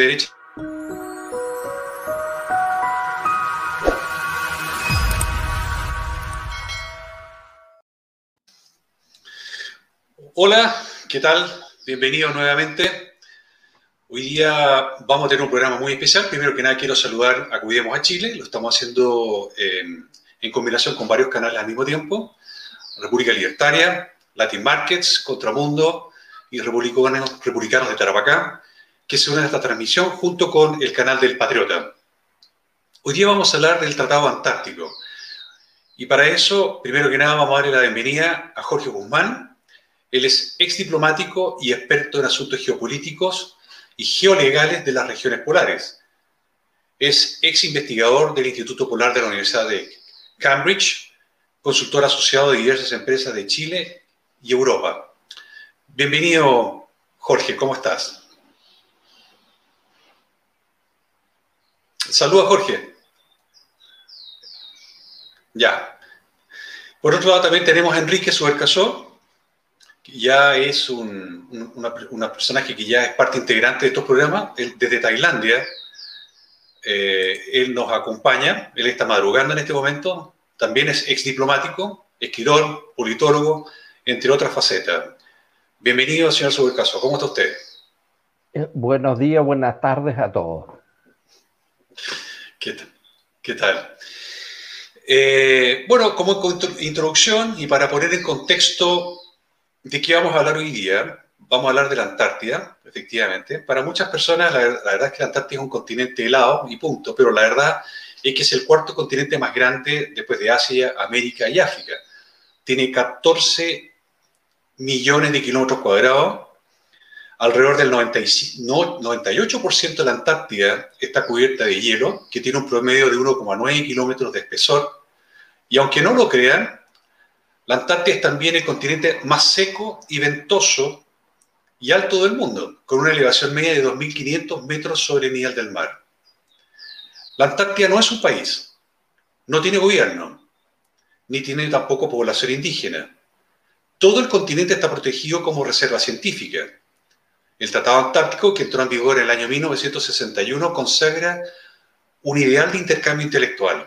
derecha. Hola, ¿qué tal? Bienvenidos nuevamente. Hoy día vamos a tener un programa muy especial. Primero que nada quiero saludar a Cuidemos a Chile. Lo estamos haciendo en, en combinación con varios canales al mismo tiempo. República Libertaria, Latin Markets, Contramundo y Republicanos, Republicanos de Tarapacá, que se unen a esta transmisión junto con el canal del Patriota. Hoy día vamos a hablar del Tratado Antártico. Y para eso, primero que nada, vamos a darle la bienvenida a Jorge Guzmán. Él es ex diplomático y experto en asuntos geopolíticos y geolegales de las regiones polares. Es ex investigador del Instituto Polar de la Universidad de Cambridge, consultor asociado de diversas empresas de Chile y Europa. Bienvenido, Jorge, ¿cómo estás? Saluda, Jorge. Ya. Por otro lado, también tenemos a Enrique Subercasó, que ya es un, una, personaje que ya es parte integrante de estos programas, él, desde Tailandia. Eh, él nos acompaña, él está madrugando en este momento, también es ex diplomático, escritor, politólogo, entre otras facetas. Bienvenido, señor Subercaso. ¿Cómo está usted? Eh, buenos días, buenas tardes a todos. ¿Qué, tal? Eh, bueno, como introducción y para poner en contexto de qué vamos a hablar hoy día, vamos a hablar de la Antártida, efectivamente. Para muchas personas, la verdad es que la Antártida es un continente helado y punto, pero la verdad es que es el cuarto continente más grande después de Asia, América y África. Tiene 14 millones de kilómetros cuadrados. Alrededor del 98% de la Antártida está cubierta de hielo, que tiene un promedio de 1,9 kilómetros de espesor. Y aunque no lo crean, la Antártida es también el continente más seco y ventoso y alto del mundo, con una elevación media de 2.500 metros sobre el nivel del mar. La Antártida no es un país, no tiene gobierno, ni tiene tampoco población indígena. Todo el continente está protegido como reserva científica. El Tratado Antártico, que entró en vigor en el año 1961, consagra un ideal de intercambio intelectual.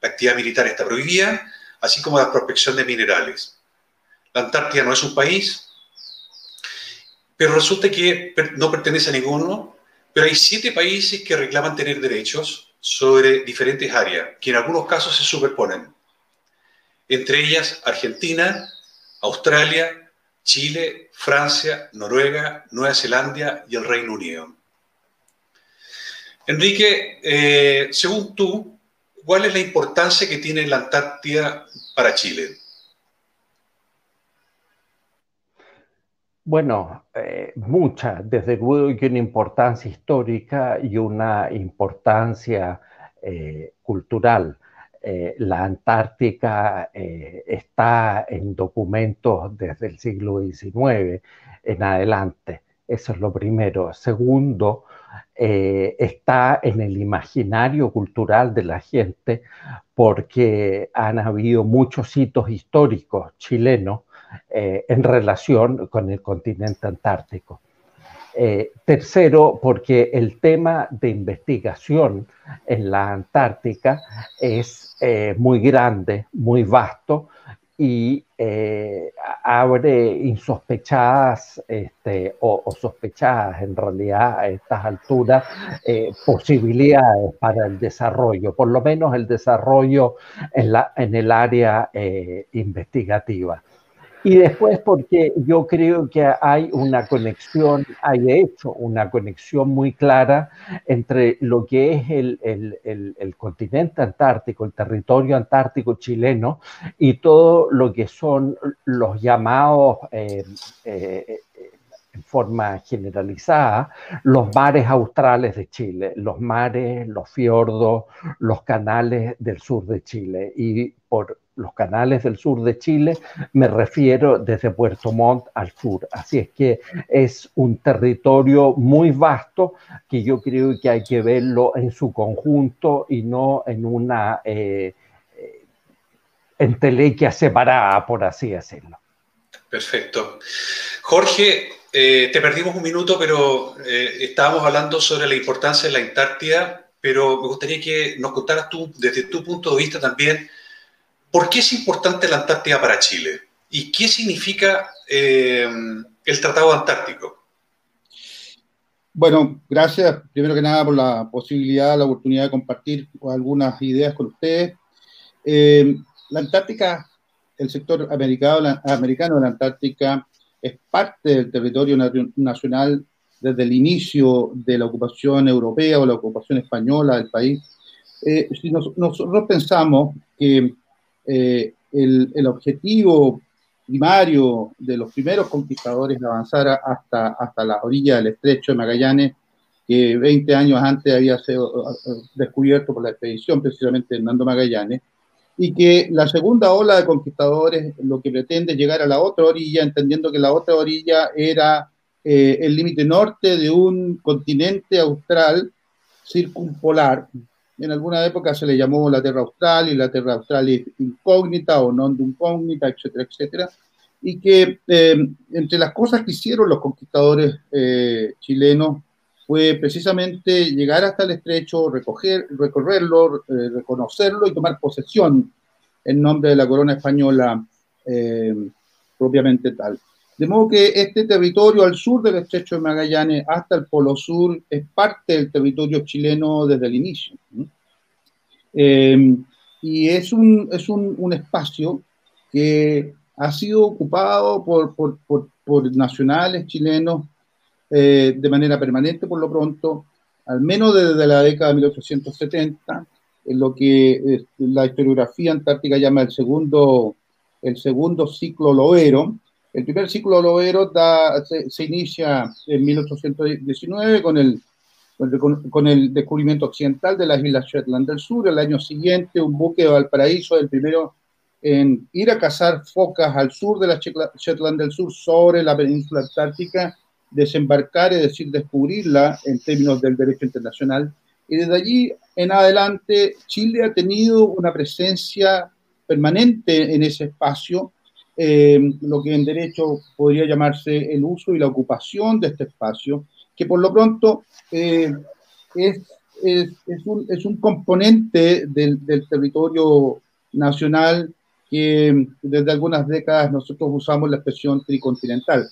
La actividad militar está prohibida, así como la prospección de minerales. La Antártida no es un país, pero resulta que no pertenece a ninguno, pero hay siete países que reclaman tener derechos sobre diferentes áreas, que en algunos casos se superponen. Entre ellas Argentina, Australia, Chile, Francia, Noruega, Nueva Zelanda y el Reino Unido. Enrique, eh, según tú, ¿cuál es la importancia que tiene la Antártida para Chile? Bueno, eh, mucha, desde luego que una importancia histórica y una importancia eh, cultural. Eh, la Antártica está en documentos desde el siglo XIX en adelante. Eso es lo primero. Segundo, está en el imaginario cultural de la gente porque han habido muchos hitos históricos chilenos eh, en relación con el continente antártico. Eh, tercero, porque el tema de investigación en la Antártica es eh, muy grande, muy vasto y abre insospechadas este, o, sospechadas en realidad a estas alturas posibilidades para el desarrollo, por lo menos el desarrollo en, la, en el área investigativa. Y después porque yo creo que hay una conexión, hay de hecho una conexión muy clara entre lo que es el, el, el, continente antártico, el territorio antártico chileno y todo lo que son los llamados... Eh, eh, en forma generalizada, los mares australes de Chile, los mares, los fiordos, los canales del sur de Chile. Y por los canales del sur de Chile, me refiero desde Puerto Montt al sur. Así es que es un territorio muy vasto que yo creo que hay que verlo en su conjunto y no en una eh, entelequia separada, por así decirlo. Perfecto. Jorge, eh, te perdimos un minuto, pero eh, estábamos hablando sobre la importancia de la Antártida, pero me gustaría que nos contaras tú, desde tu punto de vista también, ¿por qué es importante la Antártida para Chile? ¿Y qué significa eh, el Tratado Antártico? Bueno, gracias primero que nada por la posibilidad, la oportunidad de compartir algunas ideas con ustedes. la Antártica, el sector americano, americano de la Antártica es parte del territorio nacional desde el inicio de la ocupación europea o la ocupación española del país. Eh, si nosotros pensamos que eh, el, el, objetivo primario de los primeros conquistadores de avanzar hasta, hasta la orilla del estrecho de Magallanes, que 20 años antes había sido eh, descubierto por la expedición precisamente de Hernando Magallanes, y que la segunda ola de conquistadores lo que pretende es llegar a la otra orilla, entendiendo que la otra orilla era eh, el límite norte de un continente austral circumpolar. En alguna época se le llamó la Tierra Austral y la Tierra Austral es incógnita o non incógnita, etcétera, etcétera. Y que eh, entre las cosas que hicieron los conquistadores eh, chilenos fue precisamente llegar hasta el estrecho, recoger, recorrerlo, eh, reconocerlo y tomar posesión en nombre de la corona española eh, propiamente tal. De modo que este territorio al sur del estrecho de Magallanes hasta el Polo Sur es parte del territorio chileno desde el inicio. Eh, y es, un, es un, un, espacio que ha sido ocupado por, por, por, por nacionales chilenos eh, de manera permanente por lo pronto, al menos desde la década de 1870, en lo que eh, la historiografía antártica llama el segundo, el segundo ciclo loero. El primer ciclo loero se, inicia en 1819 con el, con el descubrimiento occidental de las islas Shetland del Sur. El año siguiente, un buque de Valparaíso, el primero en ir a cazar focas al sur de las Shetland del Sur sobre la península antártica desembarcar, es decir, descubrirla en términos del derecho internacional. Y desde allí en adelante, Chile ha tenido una presencia permanente en ese espacio, eh, lo que en derecho podría llamarse el uso y la ocupación de este espacio, que por lo pronto eh, es, es, es, un, es, un, componente del, del territorio nacional que desde algunas décadas nosotros usamos la expresión tricontinental.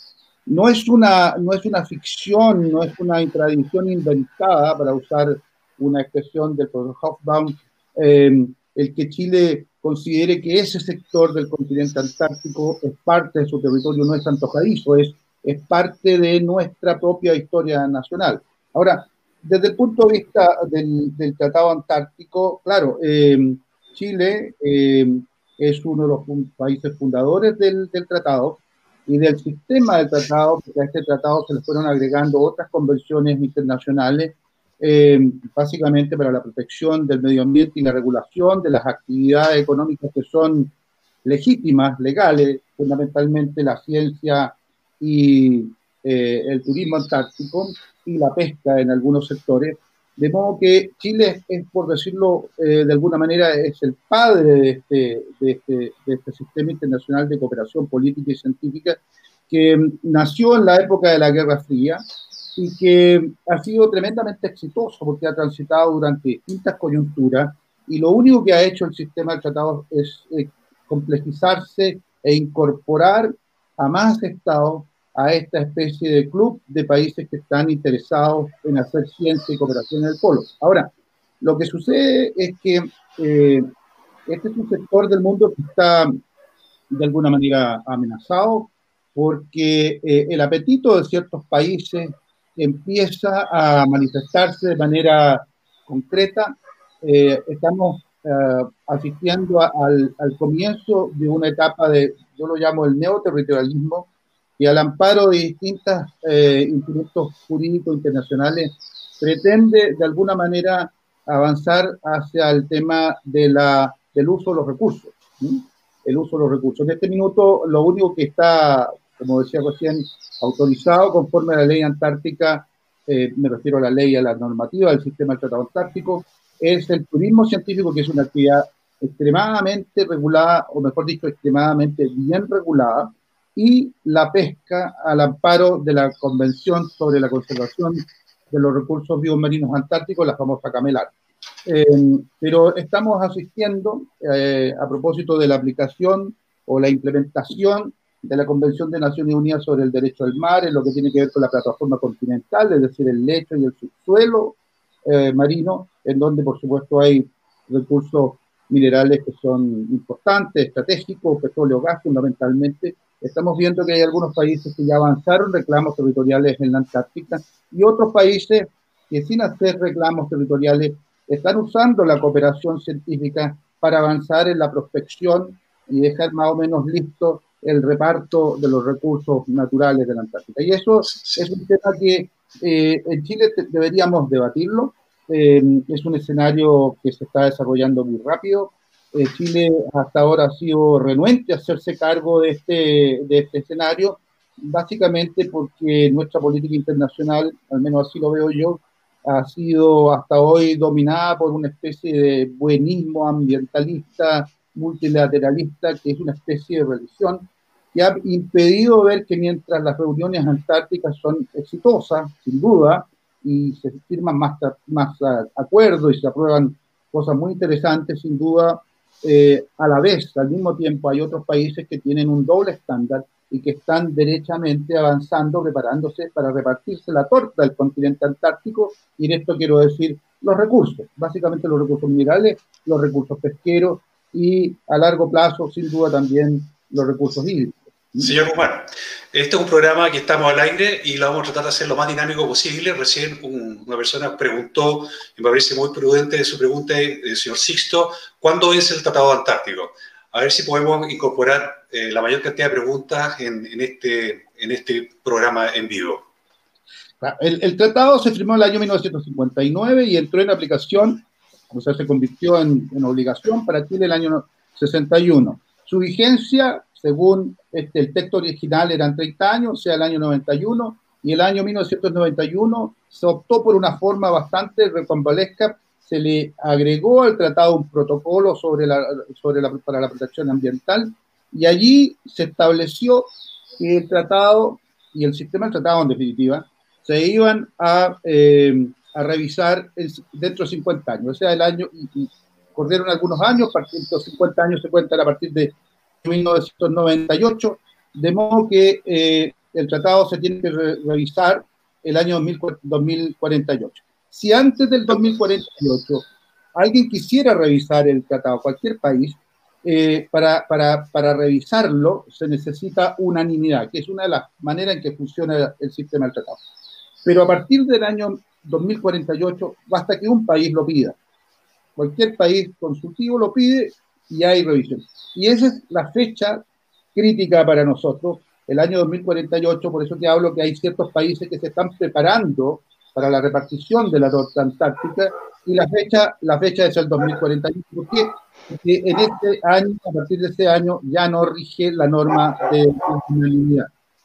No es una, no es una ficción, no es una tradición inventada, para usar una expresión del profesor Hofbaum, eh, el que Chile considere que ese sector del continente antártico es parte de su territorio, no es antojadizo, es, es parte de nuestra propia historia nacional. Ahora, desde el punto de vista del, del Tratado Antártico, claro, eh, Chile eh, es uno de los países fundadores del, del tratado, y del sistema del tratado, porque a este tratado se le fueron agregando otras convenciones internacionales, eh, básicamente para la protección del medio ambiente y la regulación de las actividades económicas que son legítimas, legales, fundamentalmente la ciencia y eh, el turismo antártico y la pesca en algunos sectores, de modo que Chile es, por decirlo eh, de alguna manera, es el padre de este, de, este, de este, sistema internacional de cooperación política y científica que nació en la época de la Guerra Fría y que ha sido tremendamente exitoso porque ha transitado durante distintas coyunturas y lo único que ha hecho el sistema de tratados es complejizarse e incorporar a más estados a esta especie de club de países que están interesados en hacer ciencia y cooperación en el polo. Ahora, lo que sucede es que eh, este es un sector del mundo que está de alguna manera amenazado porque eh, el apetito de ciertos países empieza a manifestarse de manera concreta. Eh, estamos asistiendo al, al comienzo de una etapa de, yo lo llamo el neoterritorialismo, y al amparo de distintos eh, instrumentos jurídicos internacionales pretende de alguna manera avanzar hacia el tema de la, del uso de los recursos. El uso de los recursos. En este minuto, lo único que está, como decía recién, autorizado conforme a la ley antártica, eh, me refiero a la ley, a la normativa del sistema del Tratado Antártico, es el turismo científico, que es una actividad extremadamente regulada, o mejor dicho, extremadamente bien regulada, y la pesca al amparo de la Convención sobre la Conservación de los Recursos Biomarinos Antárticos, la famosa CAMELAR. Eh, pero estamos asistiendo, eh, a propósito de la aplicación o la implementación de la Convención de Naciones Unidas sobre el Derecho al Mar, en lo que tiene que ver con la plataforma continental, es decir, el lecho y el subsuelo eh, marino, en donde por supuesto hay recursos minerales que son importantes, estratégicos, petróleo, gas fundamentalmente. Estamos viendo que hay algunos países que ya avanzaron reclamos territoriales en la Antártica y otros países que sin hacer reclamos territoriales están usando la cooperación científica para avanzar en la prospección y dejar más o menos listo el reparto de los recursos naturales de la Antártica. Y eso es un tema que eh, en Chile deberíamos debatirlo. Eh, es un escenario que se está desarrollando muy rápido. Eh, Chile hasta ahora ha sido renuente a hacerse cargo de este, de este escenario, básicamente porque nuestra política internacional, al menos así lo veo yo, ha sido hasta hoy dominada por una especie de buenismo ambientalista, multilateralista, que es una especie de religión, que ha impedido ver que mientras las reuniones antárticas son exitosas, sin duda, y se firman más, más acuerdos y se aprueban cosas muy interesantes, sin duda, eh, a la vez, al mismo tiempo, hay otros países que tienen un doble estándar y que están derechamente avanzando, preparándose para repartirse la torta del continente antártico, y en esto quiero decir los recursos, básicamente los recursos minerales, los recursos pesqueros y a largo plazo, sin duda, también los recursos hídricos. Señor Guzmán, este es un programa que estamos al aire y lo vamos a tratar de hacer lo más dinámico posible. Recién una persona preguntó, y me parece muy prudente su pregunta, el eh, señor Sixto, ¿cuándo vence el Tratado Antártico? A ver si podemos incorporar eh, la mayor cantidad de preguntas en, este, en este programa en vivo. Ah, el, tratado se firmó en el año 1959 y entró en aplicación, o sea, se convirtió en, en obligación para Chile el año 61. Su vigencia según este, el texto original eran 30 años, o sea, el año 91, y el año 1991 se optó por una forma bastante recombalesca, se le agregó al tratado un protocolo sobre la, sobre la, para la protección ambiental, y allí se estableció que el tratado y el sistema del tratado, en definitiva, se iban a, eh, a revisar dentro de 50 años, o sea, el año, y, corrieron algunos años, de 50 años se cuentan a partir de 1998, de modo que eh, el tratado se tiene que revisar el año 2048. Si antes del 2048 alguien quisiera revisar el tratado, cualquier país, eh, para, para, para, revisarlo se necesita unanimidad, que es una de las maneras en que funciona el sistema del tratado. Pero a partir del año 2048 basta que un país lo pida. Cualquier país consultivo lo pide y hay revisión. Y esa es la fecha crítica para nosotros, el año 2048, por eso que hablo que hay ciertos países que se están preparando para la repartición de la torta antártica y la fecha, la fecha es el 2041. ¿Por qué? Porque en este año, a partir de este año, ya no rige la norma de.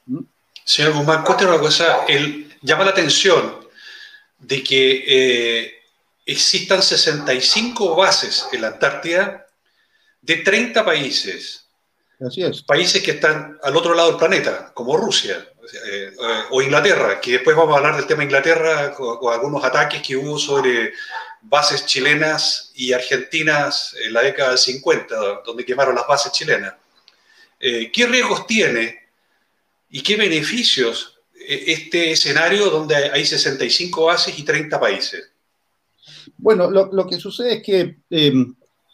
¿Mm? Señor Guzmán, cuéntanos una cosa. El, llama la atención de que eh, existan 65 bases en la Antártida de 30 países. Así es. Países que están al otro lado del planeta, como Rusia eh, o Inglaterra, que después vamos a hablar del tema Inglaterra o, algunos ataques que hubo sobre bases chilenas y argentinas en la década del 50, donde quemaron las bases chilenas. Eh, ¿Qué riesgos tiene y qué beneficios eh, este escenario donde hay 65 bases y 30 países? Bueno, lo, lo que sucede es que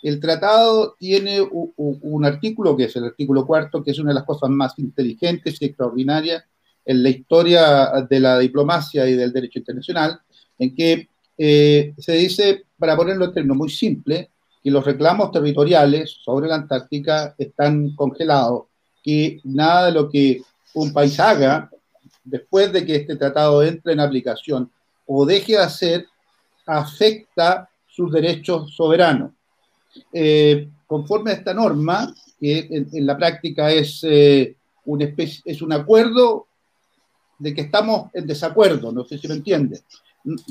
el tratado tiene un, artículo, que es el artículo cuarto, que es una de las cosas más inteligentes y extraordinarias en la historia de la diplomacia y del derecho internacional, en que eh, se dice, para ponerlo en términos muy simples, que los reclamos territoriales sobre la Antártica están congelados, que nada de lo que un país haga después de que este tratado entre en aplicación o deje de hacer afecta sus derechos soberanos. Eh, conforme a esta norma, que en, la práctica es, eh, un es un acuerdo de que estamos en desacuerdo, no sé si lo entiende.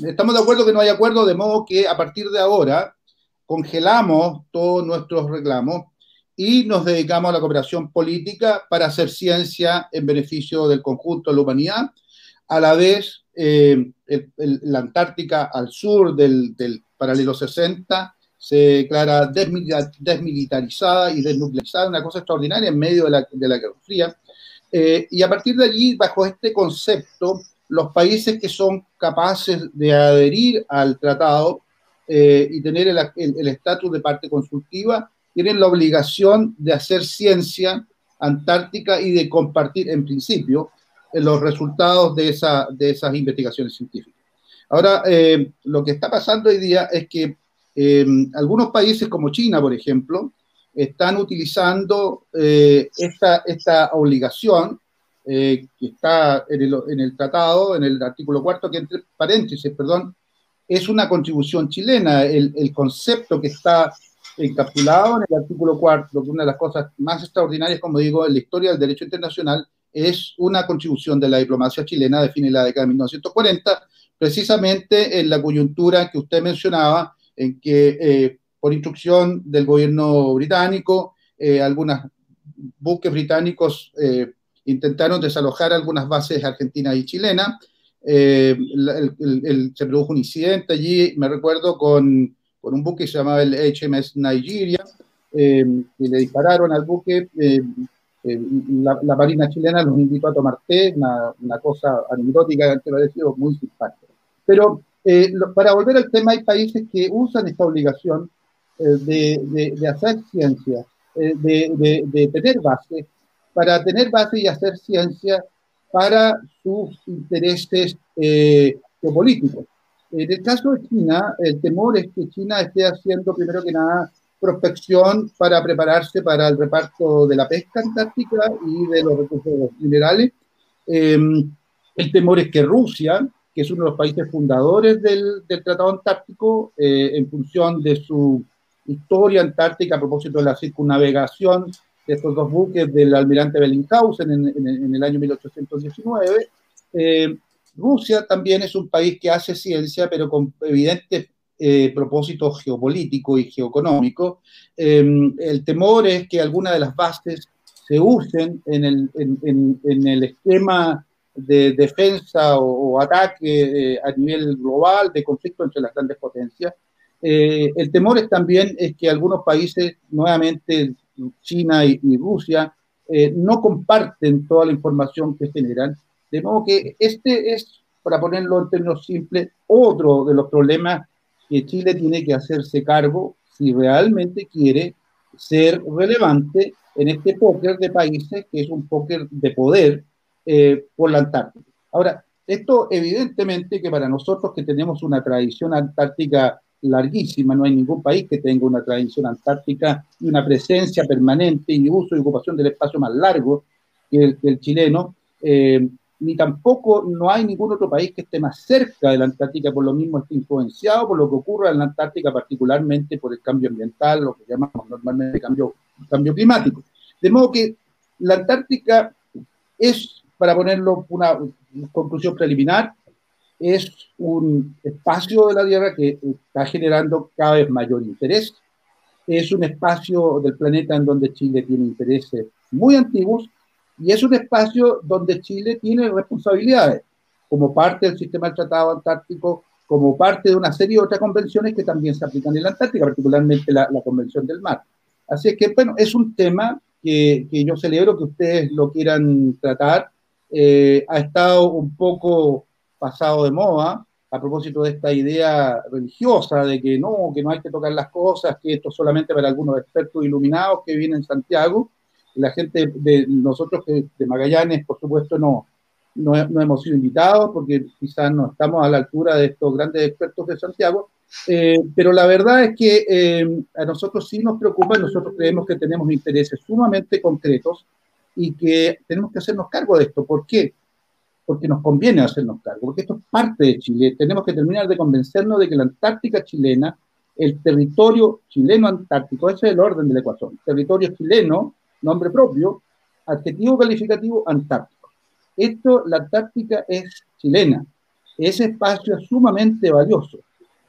Estamos de acuerdo que no hay acuerdo, de modo que a partir de ahora congelamos todos nuestros reclamos y nos dedicamos a la cooperación política para hacer ciencia en beneficio del conjunto de la humanidad. A la vez, eh, la Antártica al sur del, paralelo 60 se declara desmilitarizada y desnuclearizada, una cosa extraordinaria en medio de la, de la Guerra Fría. Eh, y a partir de allí, bajo este concepto, los países que son capaces de adherir al tratado eh, y tener el estatus de parte consultiva tienen la obligación de hacer ciencia antártica y de compartir, en principio, eh, los resultados de, esa, de esas investigaciones científicas. Ahora, eh, lo que está pasando hoy día es que em, algunos países como China, por ejemplo, están utilizando eh, esta, esta obligación que está en el, en el, tratado, en el artículo cuarto, que entre paréntesis, perdón, es una contribución chilena. El, el concepto que está encapsulado en el artículo cuarto, que una de las cosas más extraordinarias, como digo, en la historia del derecho internacional, es una contribución de la diplomacia chilena de fines de la década de 1940, precisamente en la coyuntura que usted mencionaba, en que eh, por instrucción del gobierno británico, eh, algunos buques británicos eh, intentaron desalojar algunas bases argentinas y chilenas. se produjo un incidente allí, me recuerdo, con con un buque que se llamaba el HMS Nigeria, eh, y le dispararon al buque. Eh, eh, la, marina chilena los invitó a tomar té, una, cosa anecdótica que sido muy simpática. Pero para volver al tema, hay países que usan esta obligación de, de, hacer ciencia, de, tener base, para tener base y hacer ciencia para sus intereses geopolíticos. En el caso de China, el temor es que China esté haciendo, primero que nada, prospección para prepararse para el reparto de la pesca antártica y de los recursos minerales. Em, el temor es que Rusia, que es uno de los países fundadores del, Tratado Antártico, eh, en función de su historia antártica a propósito de la circunnavegación de estos dos buques del almirante Bellinghausen en, en el año 1819, eh, Rusia también es un país que hace ciencia, pero con evidentes eh, propósitos geopolíticos y geoeconómicos. Em, el temor es que algunas de las bases se usen en el, esquema de defensa o, ataque eh, a nivel global de conflicto entre las grandes potencias. Eh, el temor es también es que algunos países, nuevamente China y, y Rusia, no comparten toda la información que generan de modo que este es, para ponerlo en términos simples, otro de los problemas que Chile tiene que hacerse cargo si realmente quiere ser relevante en este póker de países que es un póker de poder eh, por la Antártica. Ahora, esto evidentemente que para nosotros que tenemos una tradición antártica larguísima, no hay ningún país que tenga una tradición antártica y una presencia permanente y uso y ocupación del espacio más largo que el, que chileno, eh, ni tampoco no hay ningún otro país que esté más cerca de la Antártica, por lo mismo está influenciado por lo que ocurre en la Antártica, particularmente por el cambio ambiental, lo que llamamos normalmente cambio, cambio climático. De modo que la Antártica es, para ponerlo una conclusión preliminar, es un espacio de la Tierra que está generando cada vez mayor interés. Es un espacio del planeta en donde Chile tiene intereses muy antiguos y es un espacio donde Chile tiene responsabilidades, como parte del sistema del Tratado Antártico, como parte de una serie de otras convenciones que también se aplican en la Antártica, particularmente la, Convención del Mar. Así que, bueno, es un tema que, que yo celebro que ustedes lo quieran tratar. Eh, ha estado un poco pasado de moda a propósito de esta idea religiosa de que no, que no hay que tocar las cosas, que esto es solamente para algunos expertos iluminados que vienen en Santiago la gente de nosotros de Magallanes, por supuesto, no, no, hemos sido invitados porque quizás no estamos a la altura de estos grandes expertos de Santiago, eh, pero la verdad es que eh, a nosotros sí nos preocupa, nosotros creemos que tenemos intereses sumamente concretos y que tenemos que hacernos cargo de esto. ¿Por qué? Porque nos conviene hacernos cargo, porque esto es parte de Chile. Tenemos que terminar de convencernos de que la Antártica chilena, el territorio chileno antártico, ese es el orden del ecuación, territorio chileno nombre propio, adjetivo calificativo Antártico. Esto, la Antártica es chilena. Ese espacio es sumamente valioso.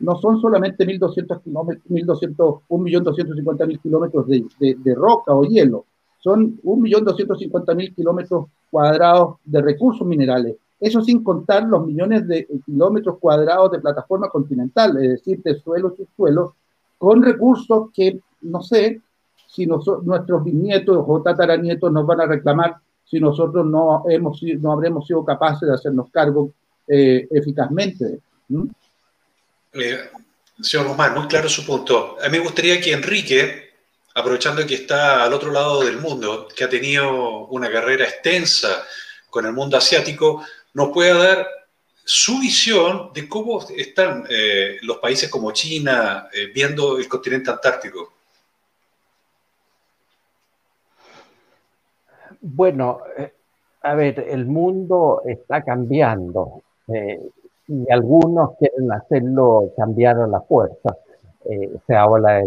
no son solamente 1.200 kilómetros, 1.250.000 kilómetros de, de, roca o hielo, son 1.250.000 kilómetros cuadrados de recursos minerales. Eso sin contar los millones de kilómetros cuadrados de plataforma continental, es decir, de suelo, subsuelo, con recursos que no sé si nuestros bisnietos o tataranietos nos van a reclamar si nosotros no, hemos, no habremos sido capaces de hacernos cargo eh, eficazmente. Eh, señor Guzmán, muy claro su punto. A mí me gustaría que Enrique, aprovechando que está al otro lado del mundo, que ha tenido una carrera extensa con el mundo asiático, nos pueda dar su visión de cómo están eh, los países como China eh, viendo el continente antártico. Bueno, a ver, el mundo está cambiando y algunos quieren hacerlo cambiar a la fuerza. Eh, se habla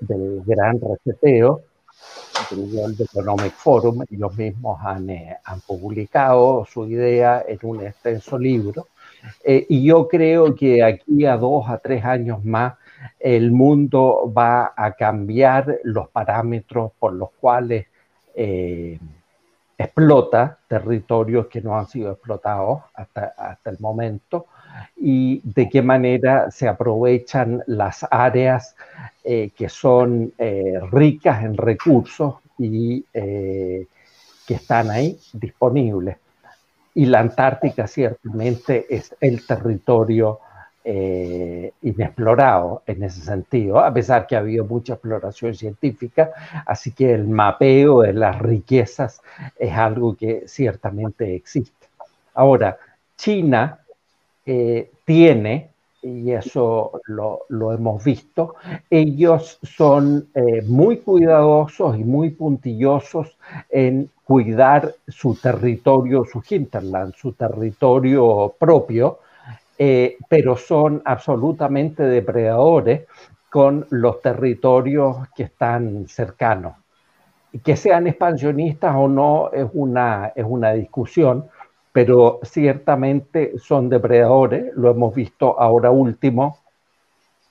del, gran reseteo del World Economic Forum, ellos mismos han, eh, publicado su idea en un extenso libro, eh, y yo creo que aquí a dos a tres años más el mundo va a cambiar los parámetros por los cuales explota territorios que no han sido explotados hasta, hasta el momento y de qué manera se aprovechan las áreas eh, que son eh, ricas en recursos y eh, que están ahí disponibles. Y la Antártica ciertamente es el territorio inexplorado en ese sentido, a pesar que ha habido mucha exploración científica, así que el mapeo de las riquezas es algo que ciertamente existe. Ahora, China eh, tiene, y eso lo, hemos visto, ellos son eh, muy cuidadosos y muy puntillosos en cuidar su territorio, su hinterland, su territorio propio, eh, pero son absolutamente depredadores con los territorios que están cercanos. Que sean expansionistas o no es una, es una discusión, pero ciertamente son depredadores, lo hemos visto ahora último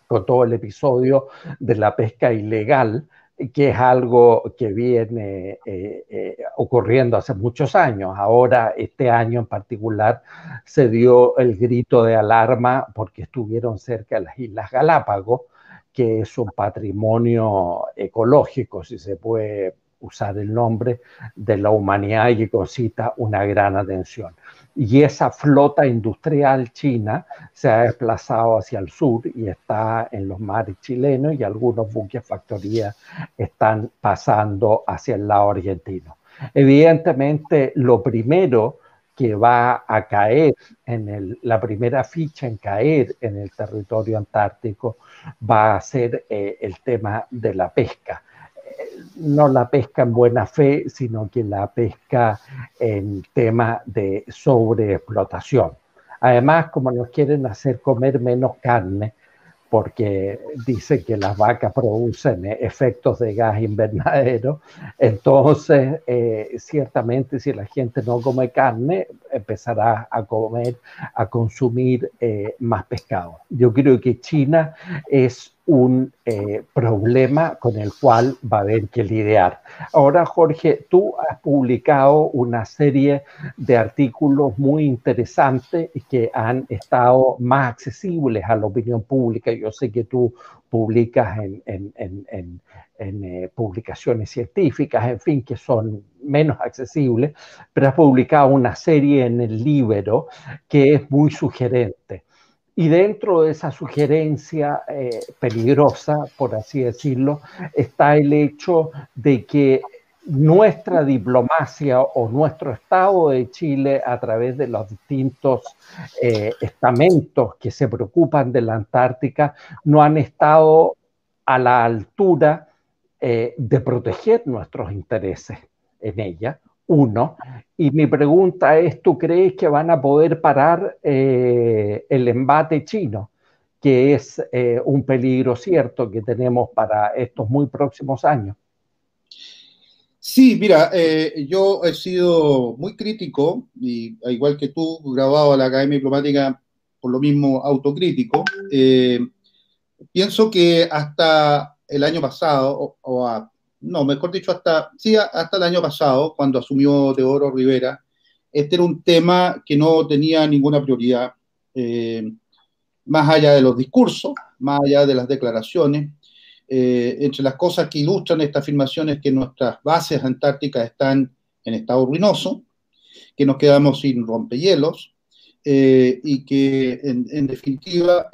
con todo el episodio de la pesca ilegal, que es algo que viene eh, eh, ocurriendo hace muchos años. Ahora, este año en particular, se dio el grito de alarma porque estuvieron cerca de las Islas Galápagos, que es un patrimonio ecológico, si se puede usar el nombre de la humanidad y que concita una gran atención. Y esa flota industrial china se ha desplazado hacia el sur y está en los mares chilenos y algunos buques factoría están pasando hacia el lado argentino. Evidentemente, lo primero que va a caer en el, la primera ficha en caer en el territorio antártico va a ser eh, el tema de la pesca no la pesca en buena fe, sino que la pesca en tema de sobreexplotación. Además, como nos quieren hacer comer menos carne, porque dicen que las vacas producen efectos de gas invernadero. Entonces, eh, ciertamente si la gente no come carne, empezará a comer, a consumir eh, más pescado. Yo creo que China es un eh, problema con el cual va a haber que lidiar. Ahora, Jorge, tú has publicado una serie de artículos muy interesantes que han estado más accesibles a la opinión pública. Yo sé que tú publicas en, eh, publicaciones científicas, en fin, que son menos accesibles, pero has publicado una serie en el libro que es muy sugerente. Y dentro de esa sugerencia eh, peligrosa, por así decirlo, está el hecho de que nuestra diplomacia o nuestro Estado de Chile a través de los distintos eh, estamentos que se preocupan de la Antártica no han estado a la altura eh, de proteger nuestros intereses en ella uno. Y mi pregunta es, ¿tú crees que van a poder parar eh, el embate chino, que es eh, un peligro cierto que tenemos para estos muy próximos años? Sí, mira, eh, yo he sido muy crítico, y igual que tú, grabado a la Academia Diplomática, por lo mismo autocrítico, pienso que hasta el año pasado, o, no, mejor dicho, hasta, sí, hasta el año pasado, cuando asumió Teodoro Rivera, este era un tema que no tenía ninguna prioridad, eh, más allá de los discursos, más allá de las declaraciones. Eh, entre las cosas que ilustran esta afirmación es que nuestras bases antárticas están en estado ruinoso, que nos quedamos sin rompehielos eh, y que, en, definitiva,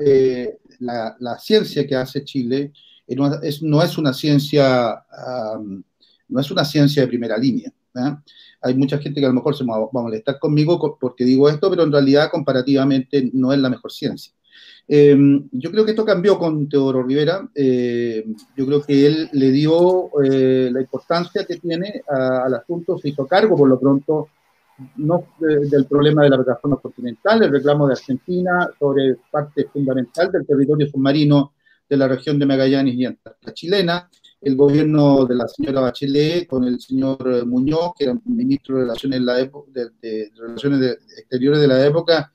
la, ciencia que hace Chile es, no es una ciencia, no es una ciencia de primera línea. Hay mucha gente que a lo mejor se va a molestar conmigo porque digo esto, pero en realidad comparativamente no es la mejor ciencia. Em, yo creo que esto cambió con Teodoro Rivera. Em, yo creo que él le dio eh, la importancia que tiene al asunto, se hizo cargo por lo pronto no del problema de la plataforma continental, el reclamo de Argentina sobre parte fundamental del territorio submarino de la región de Magallanes y Antártica chilena, el gobierno de la señora Bachelet con el señor Muñoz, que era ministro de Relaciones, de, Relaciones Exteriores de la época,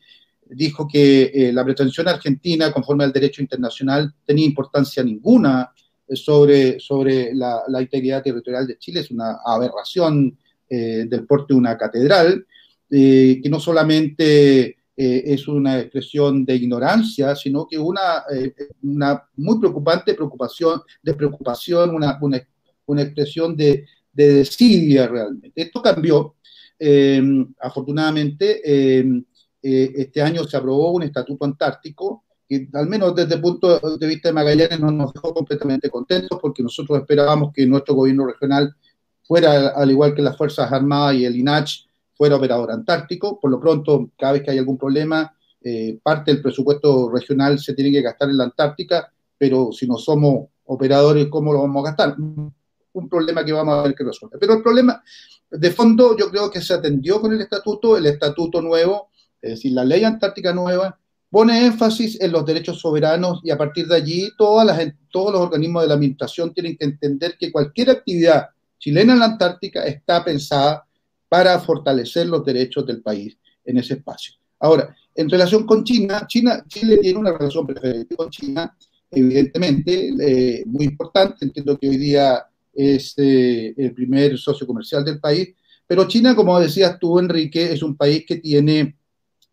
dijo que eh, la pretensión argentina, conforme al derecho internacional, tenía importancia ninguna sobre, sobre la, integridad territorial de Chile, es una aberración eh, del porte de una catedral, eh, que no solamente eh, es una expresión de ignorancia, sino que una, eh, una muy preocupante preocupación, de preocupación, una, una, una expresión de, de, desidia realmente. Esto cambió. Em, afortunadamente, em, eh, este año se aprobó un estatuto antártico que al menos desde el punto de vista de Magallanes no nos dejó completamente contentos porque nosotros esperábamos que nuestro gobierno regional fuera, al igual que las Fuerzas Armadas y el INACH, fuera operador antártico. Por lo pronto, cada vez que hay algún problema, eh, parte del presupuesto regional se tiene que gastar en la Antártica, pero si no somos operadores, ¿cómo lo vamos a gastar? Un problema que vamos a ver que resuelve. Pero el problema de fondo yo creo que se atendió con el estatuto, el estatuto nuevo, es decir, la ley antártica nueva, pone énfasis en los derechos soberanos y a partir de allí todas las, todos los organismos de la administración tienen que entender que cualquier actividad chilena en la Antártica está pensada para fortalecer los derechos del país en ese espacio. Ahora, en relación con China, China Chile tiene una relación preferente con China, evidentemente, eh, muy importante. Entiendo que hoy día es eh, el primer socio comercial del país, pero China, como decías tú, Enrique, es un país que tiene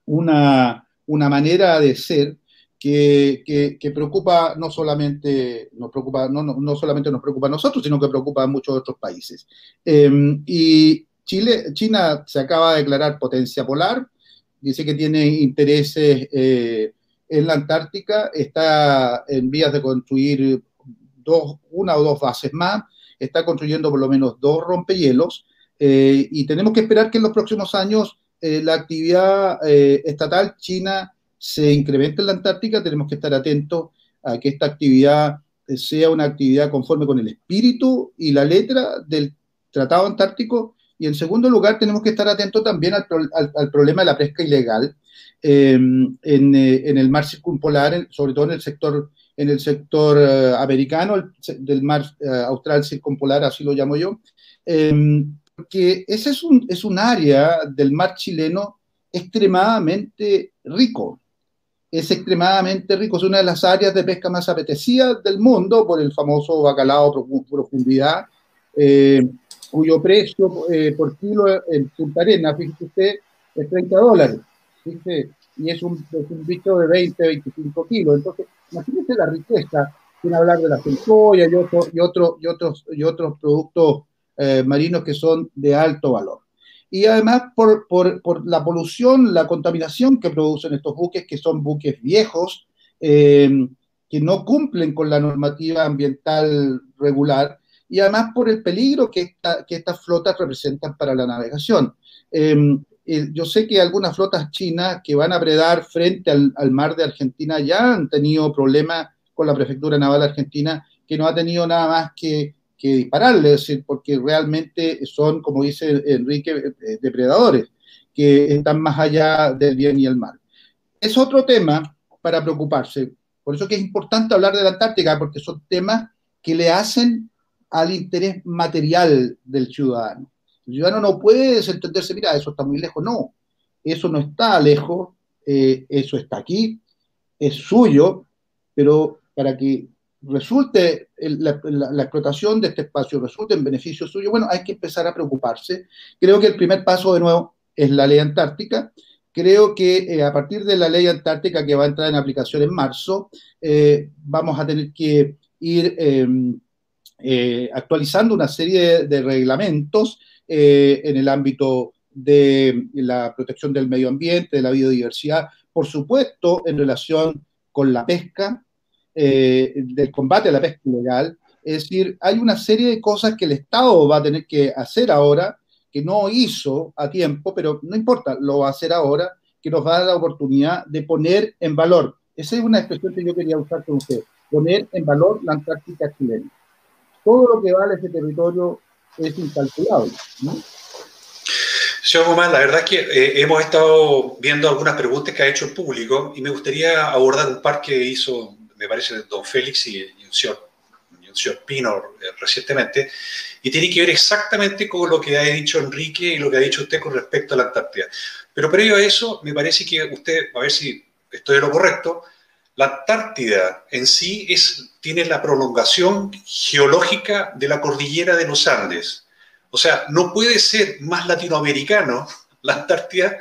una, una manera de ser que, que, preocupa no solamente nos preocupa no, no, no, solamente nos preocupa a nosotros, sino que preocupa a muchos otros países. Em, y, Chile, China se acaba de declarar potencia polar, dice que tiene intereses eh, en la Antártica, está en vías de construir dos, una o dos bases más, está construyendo por lo menos dos rompehielos eh, y tenemos que esperar que en los próximos años eh, la actividad estatal china se incremente en la Antártica, tenemos que estar atentos a que esta actividad sea una actividad conforme con el espíritu y la letra del Tratado Antártico y en segundo lugar, tenemos que estar atentos también al, problema de la pesca ilegal em, eh, en, el mar circumpolar, sobre todo en el sector, en el sector eh, americano, del mar eh, austral circumpolar, así lo llamo yo, em, porque ese es un, es un área del mar chileno extremadamente rico. Es extremadamente rico, es una de las áreas de pesca más apetecidas del mundo por el famoso bacalao profundidad cuyo precio eh, por kilo en Punta fíjese usted, es 30 dólares. y es un, bicho de 20, 25 kilos. Entonces, imagínese la riqueza, sin hablar de la centolla y, otro, y, otro, y, otros, y otros productos eh, marinos que son de alto valor. Y además por, por, por, la polución, la contaminación que producen estos buques, que son buques viejos, eh, que no cumplen con la normativa ambiental regular, y además por el peligro que, que estas flotas representan para la navegación. Em, yo sé que algunas flotas chinas que van a predar frente al, mar de Argentina ya han tenido problemas con la prefectura naval argentina, que no ha tenido nada más que, que dispararle, decir, porque realmente son, como dice Enrique, eh, depredadores, que están más allá del bien y el mal. Es otro tema para preocuparse. Por eso que es importante hablar de la Antártica, porque son temas que le hacen al interés material del ciudadano. El ciudadano no puede desentenderse, mira, eso está muy lejos. No, eso no está lejos, eh, eso está aquí, es suyo, pero para que resulte la, explotación de este espacio, resulte en beneficio suyo, bueno, hay que empezar a preocuparse. Creo que el primer paso, de nuevo, es la ley antártica. Creo que eh, a partir de la ley antártica que va a entrar en aplicación en marzo, eh, vamos a tener que ir em, eh, actualizando una serie de, reglamentos en el ámbito de la protección del medio ambiente, de la biodiversidad, por supuesto, en relación con la pesca, del combate a la pesca ilegal. Es decir, hay una serie de cosas que el Estado va a tener que hacer ahora que no hizo a tiempo, pero no importa, lo va a hacer ahora, que nos va a dar la oportunidad de poner en valor. Esa es una expresión que yo quería usar con usted, poner en valor la Antártica chilena. Todo lo que vale ese territorio es incalculable. ¿no? Señor Guzmán, la verdad es que eh, hemos estado viendo algunas preguntas que ha hecho el público y me gustaría abordar un par que hizo, me parece, don Félix y, y un señor señor Pino eh, recientemente, y tiene que ver exactamente con lo que ha dicho Enrique y lo que ha dicho usted con respecto a la Antártida. Pero previo a eso, me parece que usted, a ver si estoy en lo correcto, la Antártida en sí es, tiene la prolongación geológica de la cordillera de los Andes. O sea, no puede ser más latinoamericano la Antártida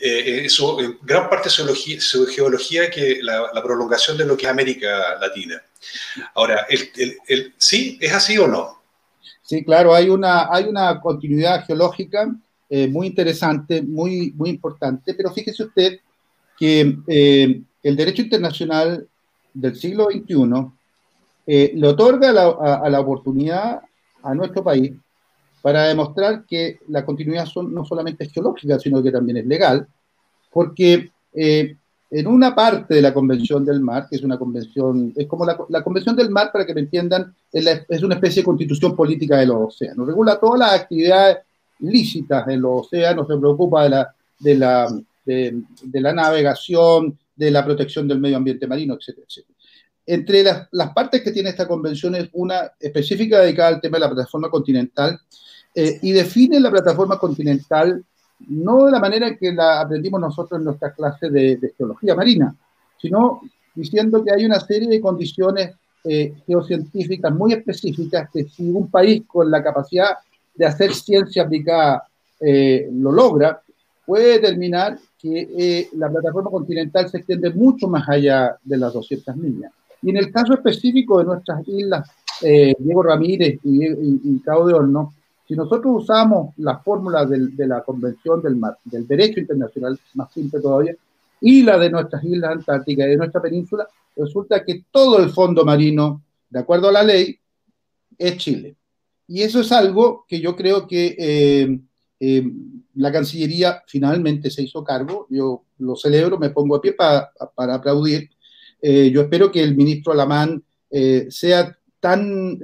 eh, eso, en gran parte su geología, su geología que la, prolongación de lo que es América Latina. Ahora, ¿sí? ¿Es así o no? Sí, claro, hay una, continuidad geológica eh, muy interesante, muy, importante, pero fíjese usted que eh, el derecho internacional del siglo XXI le otorga a la oportunidad a nuestro país para demostrar que la continuidad no solamente es geológica, sino que también es legal, porque eh, en una parte de la Convención del Mar, que es una convención, es como la, la Convención del Mar, para que me entiendan, es, una especie de constitución política de los océanos, regula todas las actividades lícitas de los océanos, se preocupa la, la, de la navegación, de la protección del medio ambiente marino, etcétera, etcétera. Entre las, las, partes que tiene esta convención es una específica dedicada al tema de la plataforma continental, eh, y define la plataforma continental no de la manera que la aprendimos nosotros en nuestra clase de, geología marina, sino diciendo que hay una serie de condiciones eh, muy específicas que si un país con la capacidad de hacer ciencia aplicada eh, lo logra, puede determinar que la plataforma continental se extiende mucho más allá de las 200 millas. Y en el caso específico de nuestras islas, Diego Ramírez y, y, y Cabo de Horno, si nosotros usamos la fórmula de la Convención del Mar, del Derecho Internacional, más simple todavía, y la de nuestras islas antárticas y de nuestra península, resulta que todo el fondo marino, de acuerdo a la ley, es Chile. Y eso es algo que yo creo que eh, eh, la Cancillería finalmente se hizo cargo. Yo lo celebro, me pongo a pie para, para aplaudir. Eh, yo espero que el ministro Alamán sea tan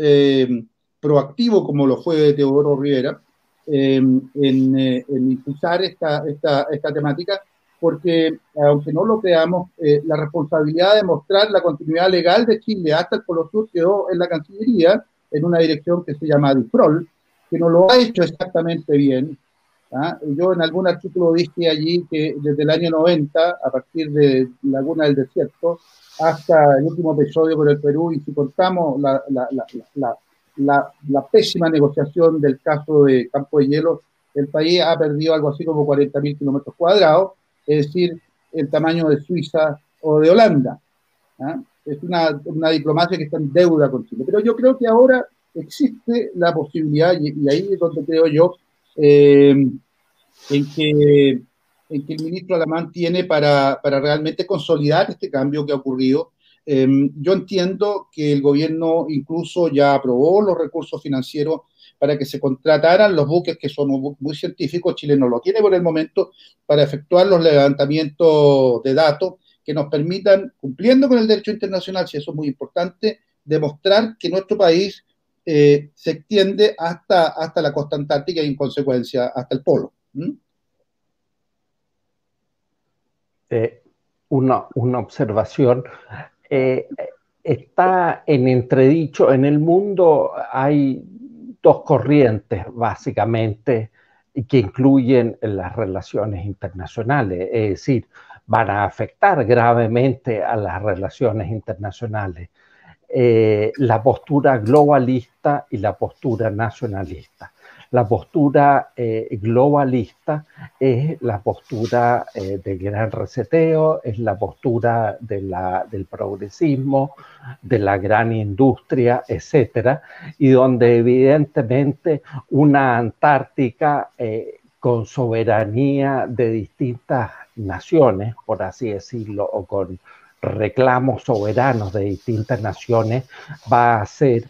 proactivo como lo fue Teodoro Rivera em, eh, en, impulsar esta, esta, esta, temática, porque aunque no lo creamos, eh, la responsabilidad de mostrar la continuidad legal de Chile hasta el Polo Sur quedó en la Cancillería, en una dirección que se llama DIFROL, que no lo ha hecho exactamente bien. ¿Ah? Yo en algún artículo dije allí que desde el año 90, a partir de Laguna del Desierto, hasta el último episodio por el Perú, y si contamos la, la, la, la, pésima negociación del caso de Campo de Hielo, el país ha perdido algo así como 40.000 kilómetros cuadrados, es decir, el tamaño de Suiza o de Holanda. ¿ah? Es una, una, diplomacia que está en deuda con Chile. Pero yo creo que ahora existe la posibilidad, y, ahí es donde creo yo, eh, en, que, el ministro Alamán tiene para, para realmente consolidar este cambio que ha ocurrido Em, yo entiendo que el gobierno incluso ya aprobó los recursos financieros para que se contrataran los buques que son muy científicos, Chile no lo tiene por el momento, para efectuar los levantamientos de datos que nos permitan, cumpliendo con el derecho internacional, si eso es muy importante, demostrar que nuestro país eh, se extiende hasta, hasta la costa antártica y en consecuencia hasta el polo. Eh, una, una, observación. Eh, está en entredicho. En el mundo hay dos corrientes, básicamente, que incluyen las relaciones internacionales. Es decir, van a afectar gravemente a las relaciones internacionales. Eh, la postura globalista y la postura nacionalista. La postura eh, globalista es la postura eh, del gran reseteo, es la postura del progresismo, de la gran industria, etcétera, y donde evidentemente una Antártica con soberanía de distintas naciones, por así decirlo, o con reclamos soberanos de distintas naciones, va a ser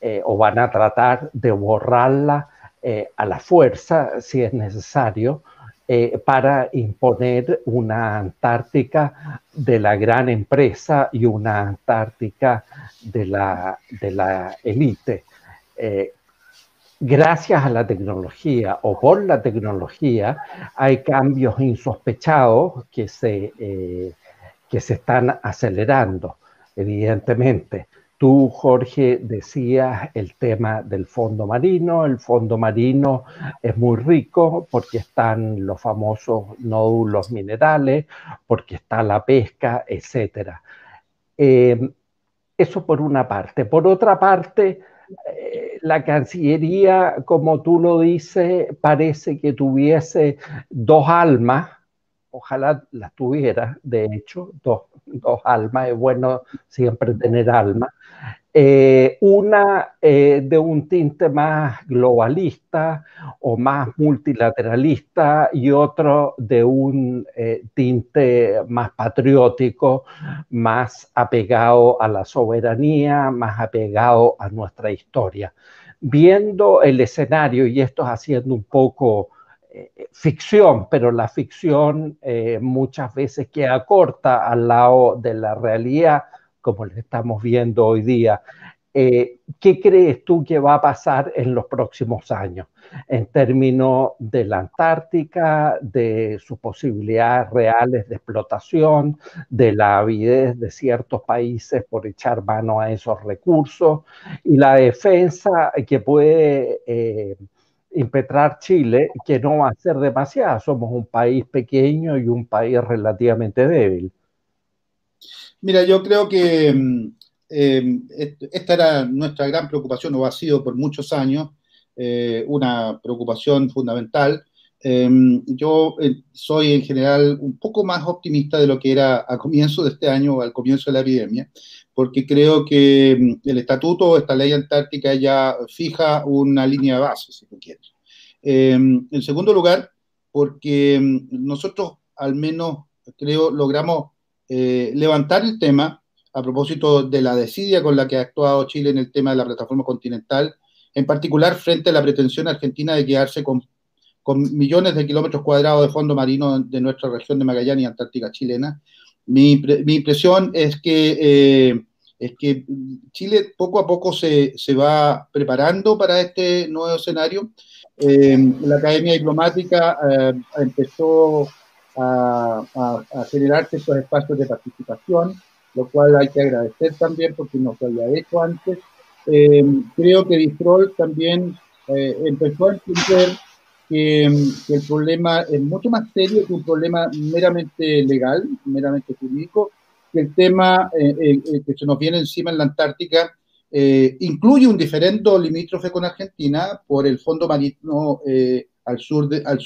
eh, o van a tratar de borrarla eh, a la fuerza, si es necesario, eh, para imponer una Antártica de la gran empresa y una Antártica de la, de la élite. gracias a la tecnología o por la tecnología hay cambios insospechados que se que se están acelerando, evidentemente. Tú, Jorge, decías el tema del fondo marino. El fondo marino es muy rico porque están los famosos nódulos minerales, porque está la pesca, etc. Eh, eso por una parte. Por otra parte, eh, la Cancillería, como tú lo dices, parece que tuviese dos almas ojalá las tuviera, de hecho, dos, almas, es bueno siempre tener alma. Eh, una eh, de un tinte más globalista o más multilateralista y otro de un eh, tinte más patriótico, más apegado a la soberanía, más apegado a nuestra historia. Viendo el escenario, y esto es haciendo un poco ficción, pero la ficción muchas veces queda corta al lado de la realidad, como le estamos viendo hoy día. Eh, ¿Qué crees tú que va a pasar en los próximos años en términos de la Antártica, de sus posibilidades reales de explotación, de la avidez de ciertos países por echar mano a esos recursos y la defensa que puede impetrar Chile, que no va a ser demasiado. Somos un país pequeño y un país relativamente débil. Mira, yo creo que mm, em, esta era nuestra gran preocupación, o ha sido por muchos años, eh, una preocupación fundamental. Em, yo eh, soy en general un poco más optimista de lo que era a comienzo de este año o al comienzo de la epidemia, porque creo que mm, el estatuto, esta ley antártica ya fija una línea de base, si tú quieres. Em, en segundo lugar, porque mm, nosotros al menos, creo, logramos eh, levantar el tema a propósito de la desidia con la que ha actuado Chile en el tema de la plataforma continental, en particular frente a la pretensión argentina de quedarse con, con millones de kilómetros cuadrados de fondo marino de nuestra región de Magallanes y Antártica chilena, mi, mi impresión es que, eh, es que Chile poco a poco se, se, va preparando para este nuevo escenario. Eh, la Academia Diplomática eh, empezó a, a, generar estos espacios de participación, lo cual hay que agradecer también porque no se había hecho antes. creo que Distrol también empezó a entender que, el problema es mucho más serio que un problema meramente legal, meramente jurídico, que el tema eh, eh, eh, que se nos viene encima en la Antártica incluye un diferendo limítrofe con Argentina por el fondo marino al, sur al,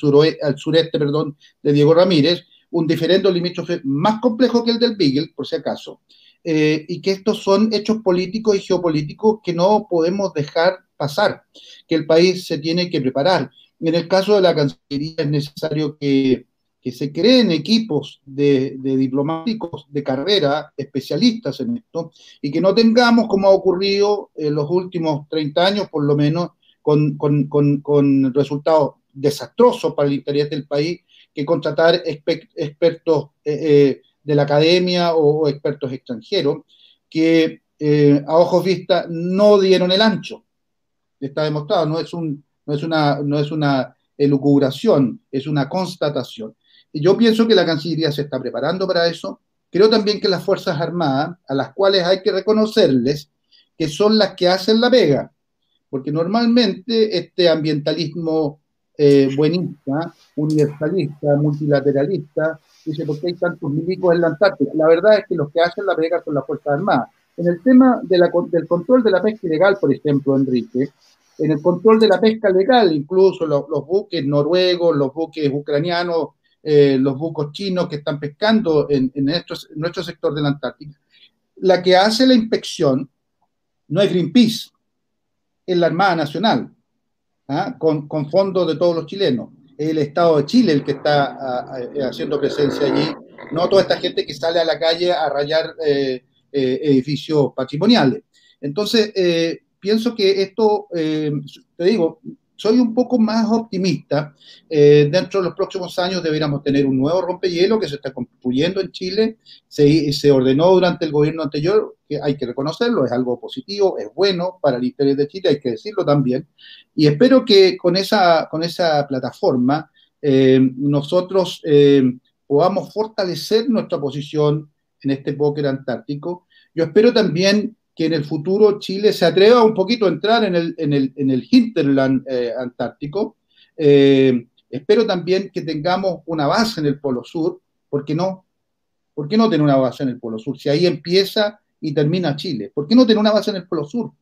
al sureste perdón, de Diego Ramírez, un diferendo limítrofe más complejo que el del Beagle, por si acaso, y que estos son hechos políticos y geopolíticos que no podemos dejar pasar, que el país se tiene que preparar. En el caso de la Cancillería es necesario que, se creen equipos de, diplomáticos de carrera, especialistas en esto, y que no tengamos, como ha ocurrido en los últimos 30 años, por lo menos, con, resultados desastrosos para el interés del país, que contratar expertos eh, eh, de la academia o, expertos extranjeros, que eh, a ojos vista no dieron el ancho. Está demostrado, no es un no es una, no es una elucubración, es una constatación. Y yo pienso que la Cancillería se está preparando para eso. Creo también que las Fuerzas Armadas, a las cuales hay que reconocerles que son las que hacen la pega, porque normalmente este ambientalismo eh, buenista, universalista, multilateralista, dice, ¿por qué hay tantos milicos en la Antártida? La verdad es que los que hacen la pega son las Fuerzas Armadas. En el tema del control de la pesca ilegal, por ejemplo, Enrique, en el control de la pesca legal, incluso los, buques noruegos, los buques ucranianos, eh, los buques chinos que están pescando en, nuestro, sector de la Antártica, la que hace la inspección no es Greenpeace, es la Armada Nacional, ¿ah? con, fondos de todos los chilenos. Es el Estado de Chile el que está ah, ah, haciendo presencia allí, no toda esta gente que sale a la calle a rayar eh, eh, edificios patrimoniales. Entonces, eh, pienso que esto, eh, te digo, soy un poco más optimista. dentro de los próximos años deberíamos tener un nuevo rompehielo que se está construyendo en Chile. Se, se, ordenó durante el gobierno anterior, que hay que reconocerlo, es algo positivo, es bueno para el interés de Chile, hay que decirlo también. Y espero que con esa, con esa plataforma nosotros podamos fortalecer nuestra posición en este póker antártico. Yo espero también que en el futuro Chile se atreva un poquito a entrar en el, en el, en el hinterland eh, antártico. Eh, espero también que tengamos una base en el Polo Sur. ¿Por qué no? ¿Por qué no tener una base en el Polo Sur? Si ahí empieza y termina Chile. ¿Por qué no tener una base en el Polo Sur?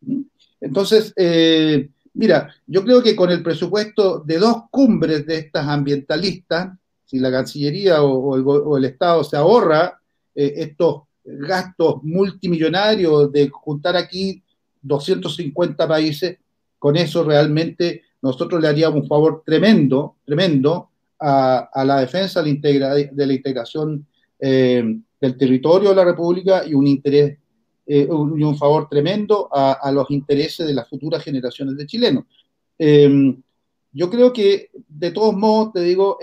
¿Mm? Entonces, eh, mira, yo creo que con el presupuesto de dos cumbres de estas ambientalistas, si la Cancillería o, el, Estado se ahorra estos gastos multimillonarios de juntar aquí 250 países, con eso realmente nosotros le haríamos un favor tremendo, tremendo a, la defensa de la, integración eh, del territorio de la República y un interés eh, y un favor tremendo a, los intereses de las futuras generaciones de chilenos. Eh, yo creo que, de todos modos, te digo,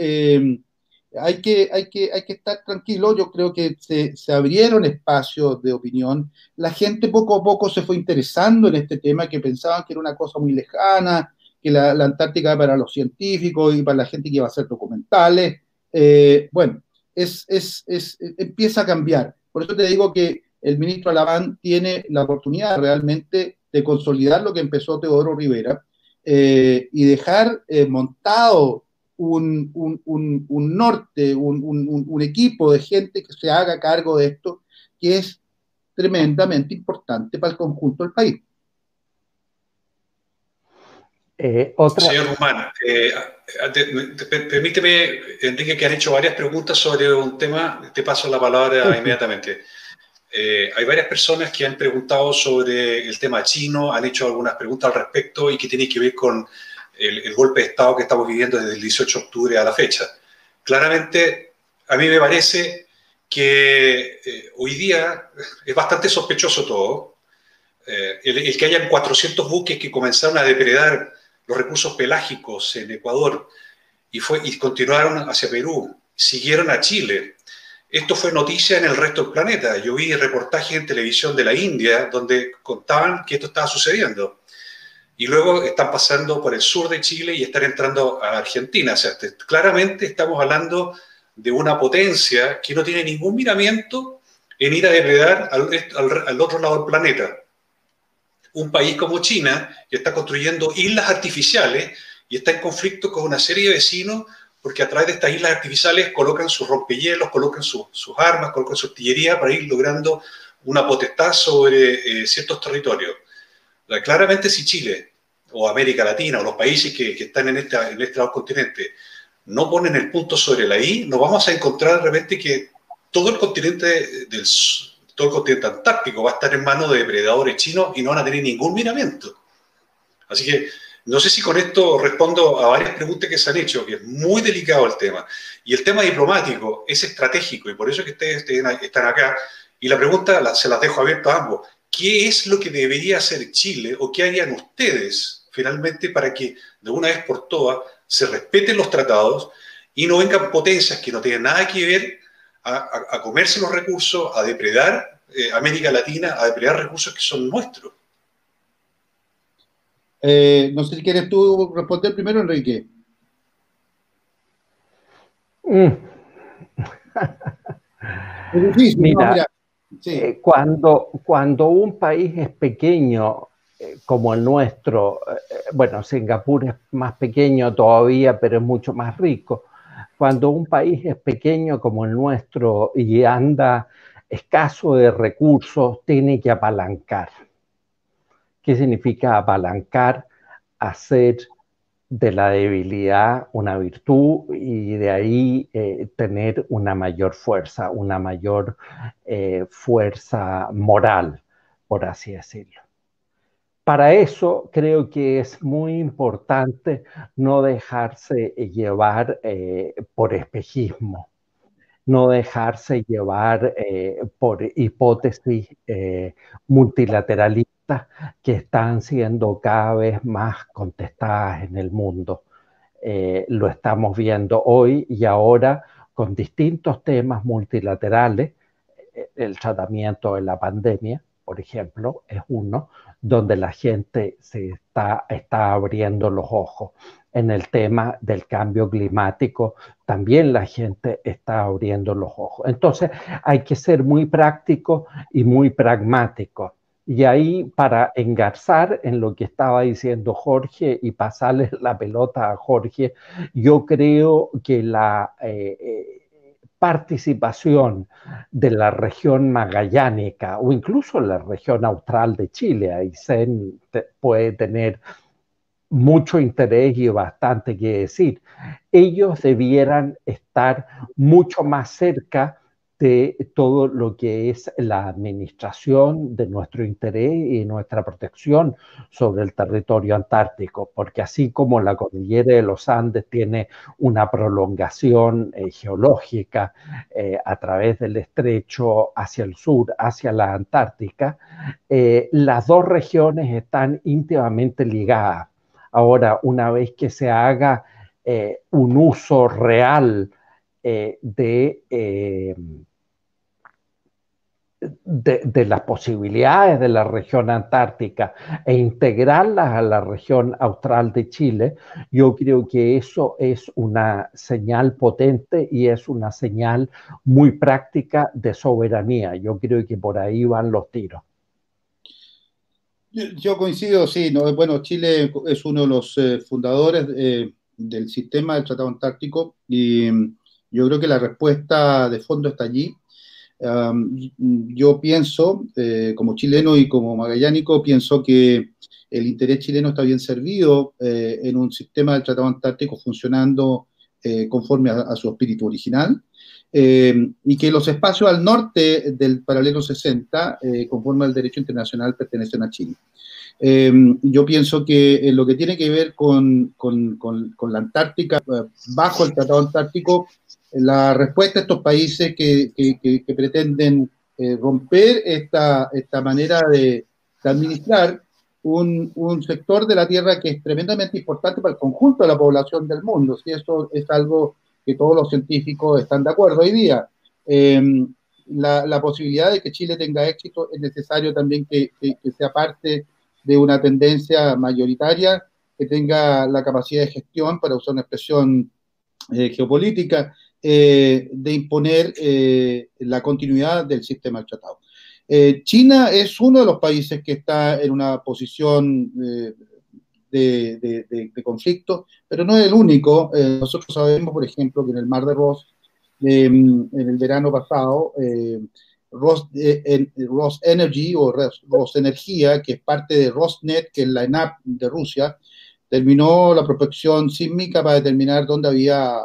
hay que, hay que, hay que estar tranquilo. Yo creo que se, se, abrieron espacios de opinión. La gente poco a poco se fue interesando en este tema, que pensaban que era una cosa muy lejana, que la, Antártica era para los científicos y para la gente que iba a hacer documentales. Eh, bueno, es, es, es, empieza a cambiar. Por eso te digo que el ministro Alamán tiene la oportunidad realmente de consolidar lo que empezó Teodoro Rivera eh, y dejar eh, montado un, un, un, norte, un, equipo de gente que se haga cargo de esto, que es tremendamente importante para el conjunto del país. Eh, Señor Guzmán, eh, permíteme, Enrique, que han hecho varias preguntas sobre un tema, te paso la palabra inmediatamente. Eh, hay varias personas que han preguntado sobre el tema chino, han hecho algunas preguntas al respecto y que tienen que ver con el, golpe de Estado que estamos viviendo desde el 18 de octubre a la fecha. Claramente, a mí me parece que eh, hoy día es bastante sospechoso todo. Eh, el, que hayan 400 buques que comenzaron a depredar los recursos pelágicos en Ecuador y, y continuaron hacia Perú, siguieron a Chile. Esto fue noticia en el resto del planeta. Yo vi reportajes en televisión de la India donde contaban que esto estaba sucediendo y luego están pasando por el sur de Chile y están entrando a Argentina. O sea, claramente estamos hablando de una potencia que no tiene ningún miramiento en ir a depredar al, otro lado del planeta. Un país como China, que está construyendo islas artificiales y está en conflicto con una serie de vecinos porque a través de estas islas artificiales colocan sus rompehielos, colocan sus armas, colocan su artillería para ir logrando una potestad sobre eh, ciertos territorios. Claramente si Chile o América Latina o los países que, están en este, en este continente no ponen el punto sobre la I, nos vamos a encontrar de repente que todo el continente del todo el continente antártico va a estar en manos de depredadores chinos y no van a tener ningún miramiento. Así que no sé si con esto respondo a varias preguntas que se han hecho, que es muy delicado el tema. Y el tema diplomático es estratégico y por eso que ustedes están acá. Y la pregunta se las dejo abierta a ambos. ¿Qué es lo que debería hacer Chile o qué harían ustedes finalmente para que de una vez por todas se respeten los tratados y no vengan potencias que no tienen nada que ver a, comerse los recursos, a depredar eh, América Latina, a depredar recursos que son nuestros? Eh, no sé si quieres tú responder primero, Enrique. Mm. mira, eh, cuando, cuando un país es pequeño, eh, como el nuestro, eh, bueno, Singapur es más pequeño todavía, pero es mucho más rico, Cuando un país es pequeño como el nuestro y anda escaso de recursos, tiene que apalancar. ¿Qué significa apalancar? Hacer de la debilidad una virtud y de ahí eh, tener una mayor fuerza, una mayor eh, fuerza moral, por así decirlo. Para eso creo que es muy importante no dejarse llevar eh, por espejismo, no dejarse llevar por hipótesis multilateralistas que están siendo cada vez más contestadas en el mundo. Eh, lo estamos viendo hoy y ahora con distintos temas multilaterales. Eh, el tratamiento de la pandemia, por ejemplo, es uno donde la gente se está, está abriendo los ojos. En el tema del cambio climático, también la gente está abriendo los ojos. Entonces, hay que ser muy práctico y muy pragmático. Y ahí, para engarzar en lo que estaba diciendo Jorge y pasarle la pelota a Jorge, yo creo que la eh, eh, participación de la región magallánica o incluso la región austral de Chile, ahí se puede tener mucho interés y bastante que decir, ellos debieran estar mucho más cerca de todo lo que es la administración de nuestro interés y nuestra protección sobre el territorio antártico, porque así como la cordillera de los Andes tiene una prolongación eh, geológica eh, a través del estrecho hacia el sur, hacia la Antártica, eh, las dos regiones están íntimamente ligadas. Ahora, una vez que se haga un uso real de de, las posibilidades de la región antártica e integrarlas a la región austral de Chile, yo creo que eso es una señal potente y es una señal muy práctica de soberanía. Yo creo que por ahí van los tiros. Yo coincido, sí. No, bueno, Chile es uno de los eh, fundadores eh, del sistema del Tratado Antártico y yo creo que la respuesta de fondo está allí yo pienso, eh, como chileno y como magallánico, pienso que el interés chileno está bien servido eh, en un sistema del Tratado Antártico funcionando eh, conforme a, su espíritu original, y que los espacios al norte del paralelo 60, conforme al derecho internacional, pertenecen a Chile. yo pienso que en lo que tiene que ver con, la Antártica, bajo el Tratado Antártico, la respuesta a estos países que, pretenden eh, romper esta, esta manera de, administrar un, sector de la Tierra que es tremendamente importante para el conjunto de la población del mundo. Si eso es algo que todos los científicos están de acuerdo hoy día. Em, la, posibilidad de que Chile tenga éxito es necesario también que, que, sea parte de una tendencia mayoritaria, que tenga la capacidad de gestión, para usar una expresión eh, geopolítica, eh, de imponer eh, la continuidad del sistema del tratado. Eh, China es uno de los países que está en una posición de, conflicto, pero no es el único. nosotros sabemos, por ejemplo, que en el Mar de Ross, en el verano pasado, Ross, Energy o Ross, Energía, que es parte de Rosnet, que es la ENAP de Rusia, terminó la prospección sísmica para determinar dónde había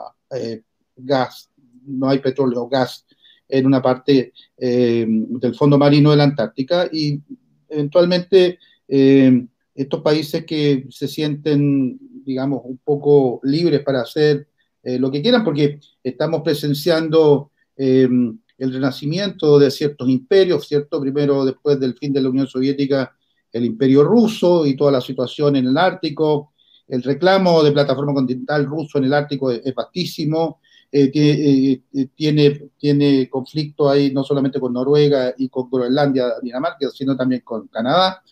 gas, no hay petróleo, gas en una parte eh, del fondo marino de la Antártica y eventualmente eh, estos países que se sienten, digamos, un poco libres para hacer eh, lo que quieran, porque estamos presenciando el renacimiento de ciertos imperios, ¿cierto? Primero, después del fin de la Unión Soviética, el imperio ruso y toda la situación en el Ártico, el reclamo de plataforma continental ruso en el Ártico es, es vastísimo, eh, eh, eh, tiene, tiene conflicto ahí no solamente con Noruega y con Groenlandia, Dinamarca, sino también con Canadá.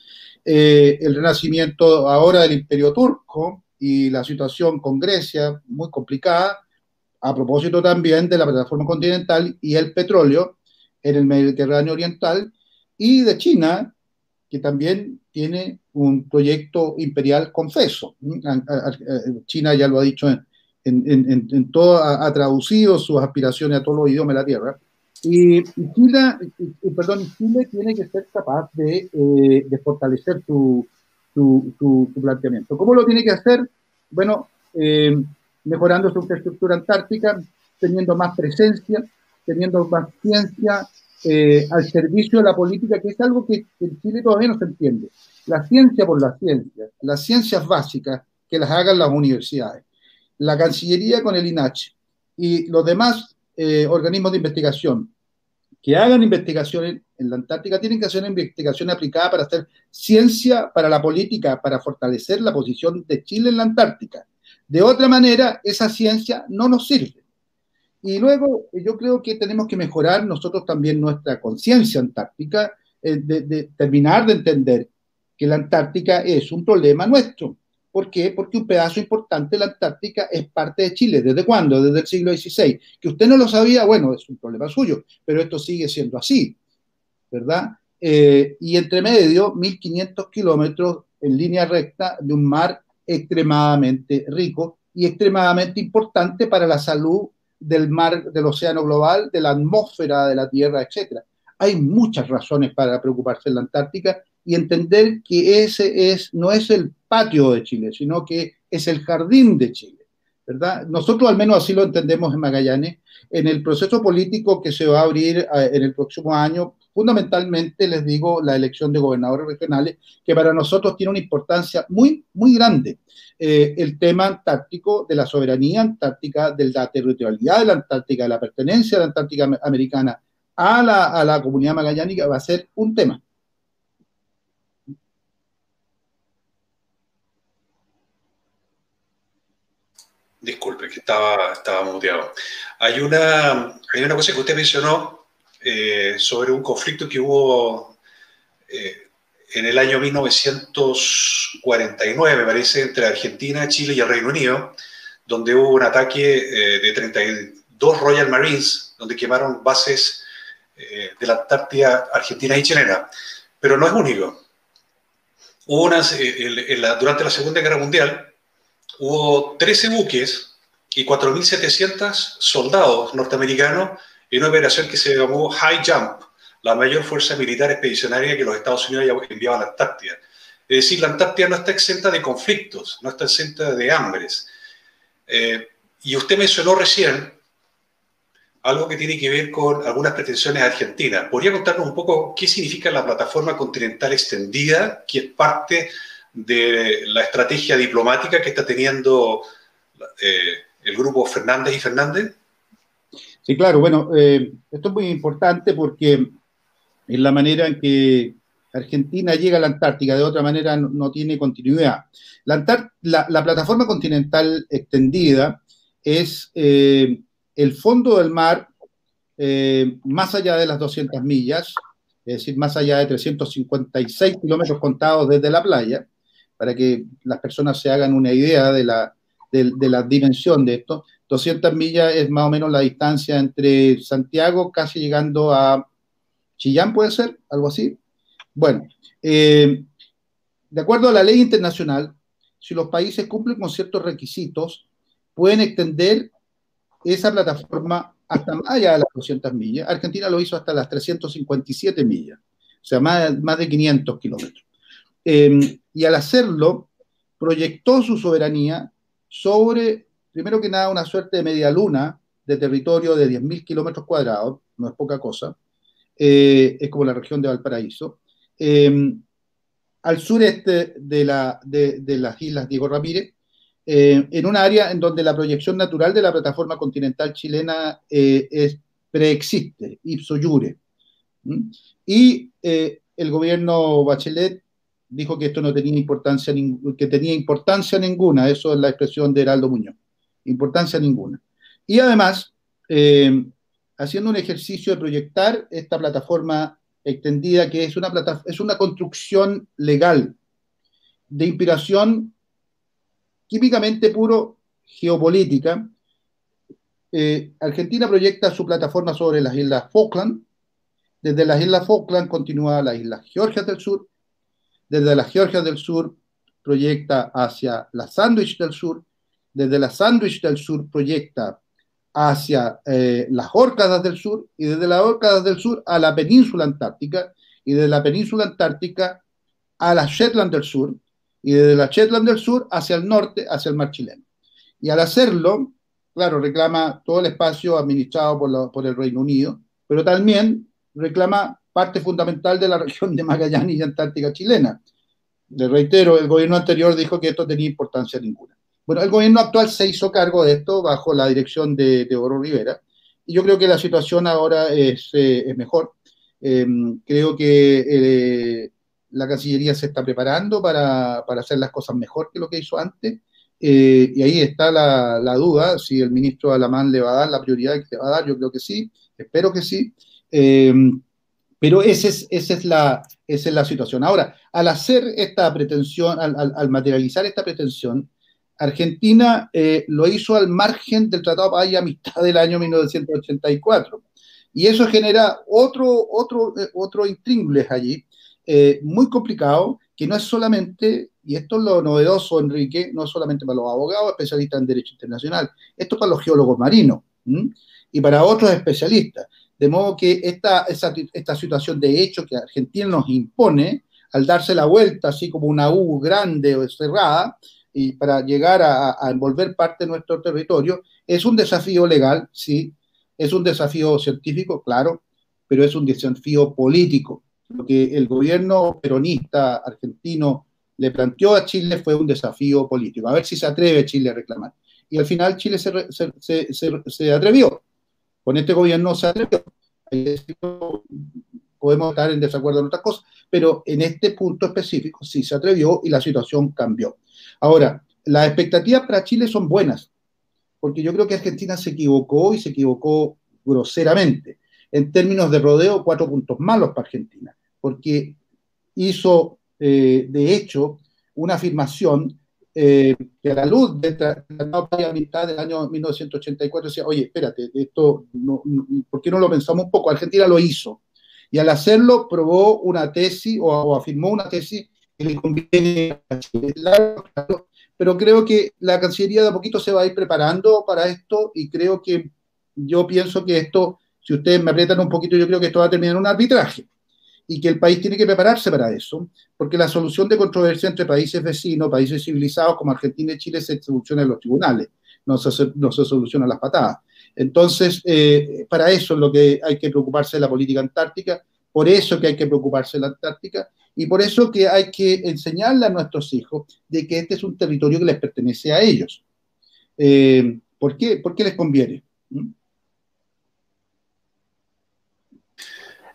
el renacimiento ahora del imperio turco y la situación con Grecia, muy complicada, a propósito también de la plataforma continental y el petróleo en el Mediterráneo Oriental, y de China, que también tiene un proyecto imperial confeso. China ya lo ha dicho en, en, todo, ha, traducido sus aspiraciones a todos los idiomas de la Tierra. Y, Chile, perdón, Chile tiene que ser capaz de, de fortalecer su, su, planteamiento. ¿Cómo lo tiene que hacer? Bueno, mejorando su infraestructura antártica, teniendo más presencia, teniendo más ciencia eh, al servicio de la política, que es algo que en Chile todavía no se entiende. La ciencia por la ciencia, las ciencias básicas que las hagan las universidades, la Cancillería con el INACH y los demás eh, organismos de investigación que hagan investigaciones en la Antártica tienen que hacer una investigación aplicada para hacer ciencia para la política, para fortalecer la posición de Chile en la Antártica. De otra manera, esa ciencia no nos sirve. Y luego yo creo que tenemos que mejorar nosotros también nuestra conciencia antártica, eh, de, terminar de entender que la Antártica es un problema nuestro. ¿Por qué? Porque un pedazo importante de la Antártica es parte de Chile. ¿Desde cuándo? Desde el siglo XVI. Que usted no lo sabía, bueno, es un problema suyo, pero esto sigue siendo así, ¿verdad? Eh, y entre medio, 1.500 kilómetros en línea recta de un mar extremadamente rico y extremadamente importante para la salud del mar, del océano global, de la atmósfera de la Tierra, etc. Hay muchas razones para preocuparse en la Antártica y entender que ese es, no es el patio de Chile, sino que es el jardín de Chile. ¿verdad? Nosotros al menos así lo entendemos en Magallanes. En el proceso político que se va a abrir eh, en el próximo año, fundamentalmente les digo la elección de gobernadores regionales, que para nosotros tiene una importancia muy, muy grande. Eh, el tema antártico de la soberanía antártica, de la territorialidad de la Antártica, de la pertenencia de la Antártica americana a la, a la comunidad magallánica va a ser un tema. Disculpe, que estaba, estaba muteado. Hay una, hay una cosa que usted mencionó eh, sobre un conflicto que hubo eh, en el año 1949, me parece, entre Argentina, Chile y el Reino Unido, donde hubo un ataque eh, de 32 Royal Marines, donde quemaron bases de la Antártida argentina y chilena. Pero no es único. Hubo unas, durante la Segunda Guerra Mundial, hubo 13 buques y 4.700 soldados norteamericanos en una operación que se llamó High Jump, la mayor fuerza militar expedicionaria que los Estados Unidos enviaba a la Antártida. Es decir, la Antártida no está exenta de conflictos, no está exenta de hambres. Eh, y usted mencionó recién algo que tiene que ver con algunas pretensiones argentinas. ¿Podría contarnos un poco qué significa la plataforma continental extendida, que es parte de la estrategia diplomática que está teniendo eh, el grupo Fernández y Fernández? Sí, claro, bueno, eh, esto es muy importante porque es la manera en que Argentina llega a la Antártica, de otra manera no, tiene continuidad. La, plataforma continental extendida es eh, el fondo del mar más allá de las 200 millas, es decir, más allá de 356 kilómetros contados desde la playa, para que las personas se hagan una idea de la, de la dimensión de esto. 200 millas es más o menos la distancia entre Santiago, casi llegando a Chillán, puede ser, algo así. Bueno, eh, de acuerdo a la ley internacional, si los países cumplen con ciertos requisitos, pueden extender esa plataforma hasta más allá de las 200 millas. Argentina lo hizo hasta las 357 millas, o sea, más, más de 500 kilómetros. Eh, y al hacerlo, proyectó su soberanía sobre primero que nada, una suerte de media luna de territorio de 10.000 kilómetros cuadrados, no es poca cosa, eh, es como la región de Valparaíso, em, al sureste de, la, de, las islas Diego Ramírez, eh, en un área en donde la proyección natural de la plataforma continental chilena eh, preexiste, ipso. Y el gobierno Bachelet dijo que esto no tenía importancia, que tenía importancia ninguna, eso es la expresión de Heraldo Muñoz importancia ninguna. Y además, eh, haciendo un ejercicio de proyectar esta plataforma extendida, que es una, es una construcción legal de inspiración químicamente puro geopolítica. Eh, Argentina proyecta su plataforma sobre las islas Falkland. Desde las islas Falkland continúa a las islas Georgias del Sur. Desde las Georgias del Sur proyecta hacia las Sandwich del Sur desde la Sandwich del Sur proyecta hacia eh, las Órcadas del Sur y desde las Órcadas del Sur a la península antártica y desde la península antártica a la Shetland del Sur y desde la Shetland del Sur hacia el norte, hacia el mar chileno. Y al hacerlo, claro, reclama todo el espacio administrado por, por el Reino Unido, pero también reclama parte fundamental de la región de Magallanes y Antártica chilena. Le reitero, el gobierno anterior dijo que esto tenía importancia ninguna. Bueno, el gobierno actual se hizo cargo de esto bajo la dirección de, Oro Rivera y yo creo que la situación ahora es, eh, mejor. Em, creo que eh, la Cancillería se está preparando para, hacer las cosas mejor que lo que hizo antes. Eh, y ahí está la, la, duda, si el ministro Alamán le va a dar la prioridad que le va a dar, yo creo que sí, espero que sí. Pero esa es, la, esa situación. Ahora, al hacer esta pretensión, al materializar esta pretensión, Argentina eh, lo hizo al margen del Tratado de Paz y Amistad del año 1984. Y eso genera otro, otro, eh, otro allí, eh, muy complicado, que no es solamente, y esto es lo novedoso, Enrique, no es solamente para los abogados especialistas en Derecho Internacional, esto es para los geólogos marinos y para otros especialistas. De modo que esta, esta situación de hecho que Argentina nos impone, al darse la vuelta así como una U grande o cerrada, y para llegar a, envolver parte de nuestro territorio, es un desafío legal, sí, es un desafío científico, claro, pero es un desafío político. Lo que el gobierno peronista argentino le planteó a Chile fue un desafío político. A ver si se atreve Chile a reclamar. Y al final Chile se, se, se, se atrevió. Con este gobierno se atrevió. Podemos estar en desacuerdo en otras cosas, pero en este punto específico sí se atrevió y la situación cambió. Ahora, las expectativas para Chile son buenas, porque yo creo que Argentina se equivocó y se equivocó groseramente. En términos de rodeo, cuatro puntos malos para Argentina, porque hizo, eh, de hecho, una afirmación eh, que a la luz del Tratado de Amistad del año 1984 decía, oye, espérate, esto, ¿por qué no lo pensamos un poco? Argentina lo hizo. Y al hacerlo probó una tesis o afirmó una tesis que le conviene a Chile. Pero creo que la Cancillería de a poquito se va a ir preparando para esto y creo que yo pienso que esto, si ustedes me aprietan un poquito, yo creo que esto va a terminar en un arbitraje y que el país tiene que prepararse para eso, porque la solución de controversia entre países vecinos, países civilizados como Argentina y Chile se soluciona en los tribunales, no se, no se soluciona las patadas. Entonces, eh, para eso es lo que hay que preocuparse de la política antártica, por eso que hay que preocuparse de la Antártica y por eso que hay que enseñarle a nuestros hijos de que este es un territorio que les pertenece a ellos. Eh, ¿Por qué? Porque les conviene. ¿Mm?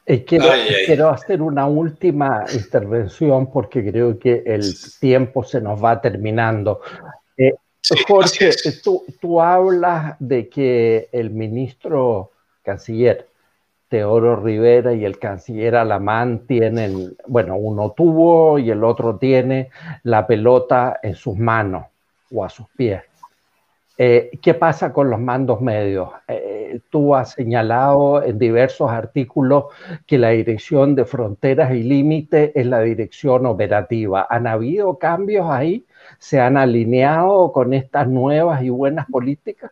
Eh, quiero, hacer una última intervención porque creo que el tiempo se nos va terminando. Eh, Jorge, tú, tú hablas de que el ministro canciller Teoro Rivera y el canciller Alamán tienen, bueno, uno tuvo y el otro tiene la pelota en sus manos o a sus pies. Eh, ¿Qué pasa con los mandos medios? Eh, tú has señalado en diversos artículos que la dirección de fronteras y límites es la dirección operativa. ¿Han habido cambios ahí? ¿Se han alineado con estas nuevas y buenas políticas?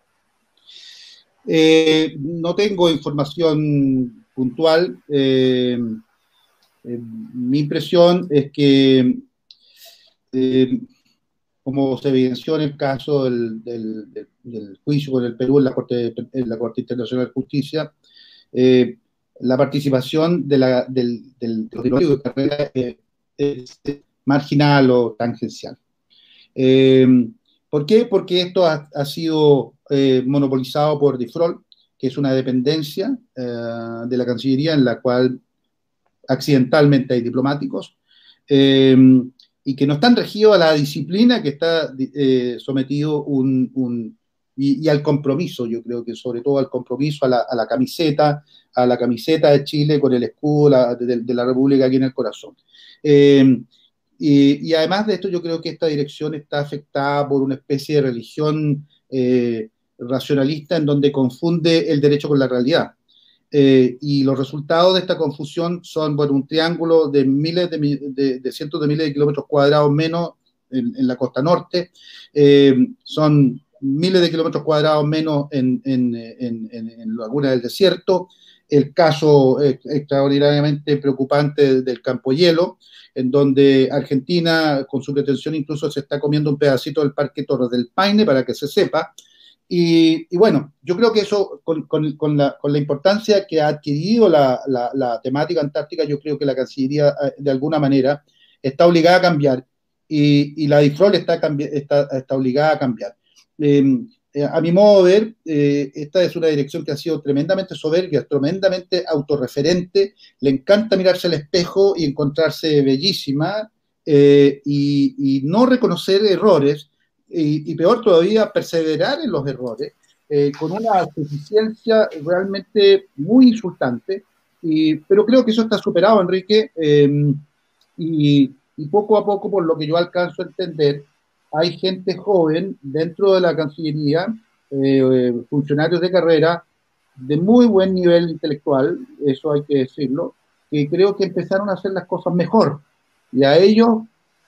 Eh, no tengo información puntual. Eh, eh, mi impresión es que, como se evidenció en el caso del, juicio con el Perú en la Corte, Internacional de Justicia, la participación del, del, de carrera es marginal o tangencial. ¿Por qué? Porque esto ha, ha sido eh, monopolizado por DIFROL, que es una dependencia eh, de la Cancillería en la cual accidentalmente hay diplomáticos eh, y que no están regidos a la disciplina que está sometido un, y, al compromiso, yo creo que sobre todo al compromiso, a la, camiseta, a la camiseta de Chile con el escudo de, la República aquí en el corazón. y, además de esto, yo creo que esta dirección está afectada por una especie de religión racionalista en donde confunde el derecho con la realidad. Eh, y los resultados de esta confusión son bueno, un triángulo de miles de, de, cientos de miles de kilómetros cuadrados menos en, la costa norte, eh, son miles de kilómetros cuadrados menos en, en, en, en Laguna del Desierto, el caso extraordinariamente preocupante del campo hielo, en donde Argentina, con su pretensión, incluso se está comiendo un pedacito del Parque Torres del Paine, para que se sepa. Y, bueno, yo creo que eso, con, la, importancia que ha adquirido la, temática antártica, yo creo que la Cancillería, eh, de alguna manera, está obligada a cambiar. Y, la DIFROL está, obligada a cambiar. Eh, eh, a mi modo de ver, eh, esta es una dirección que ha sido tremendamente soberbia, tremendamente autorreferente, le encanta mirarse al espejo y encontrarse bellísima eh, y, no reconocer errores y, peor todavía, perseverar en los errores con una suficiencia realmente muy insultante. Y, pero creo que eso está superado, Enrique, y, y poco a poco, por lo que yo alcanzo a entender, hay gente joven dentro de la Cancillería, eh, funcionarios de carrera de muy buen nivel intelectual, eso hay que decirlo, que creo que empezaron a hacer las cosas mejor. Y a ellos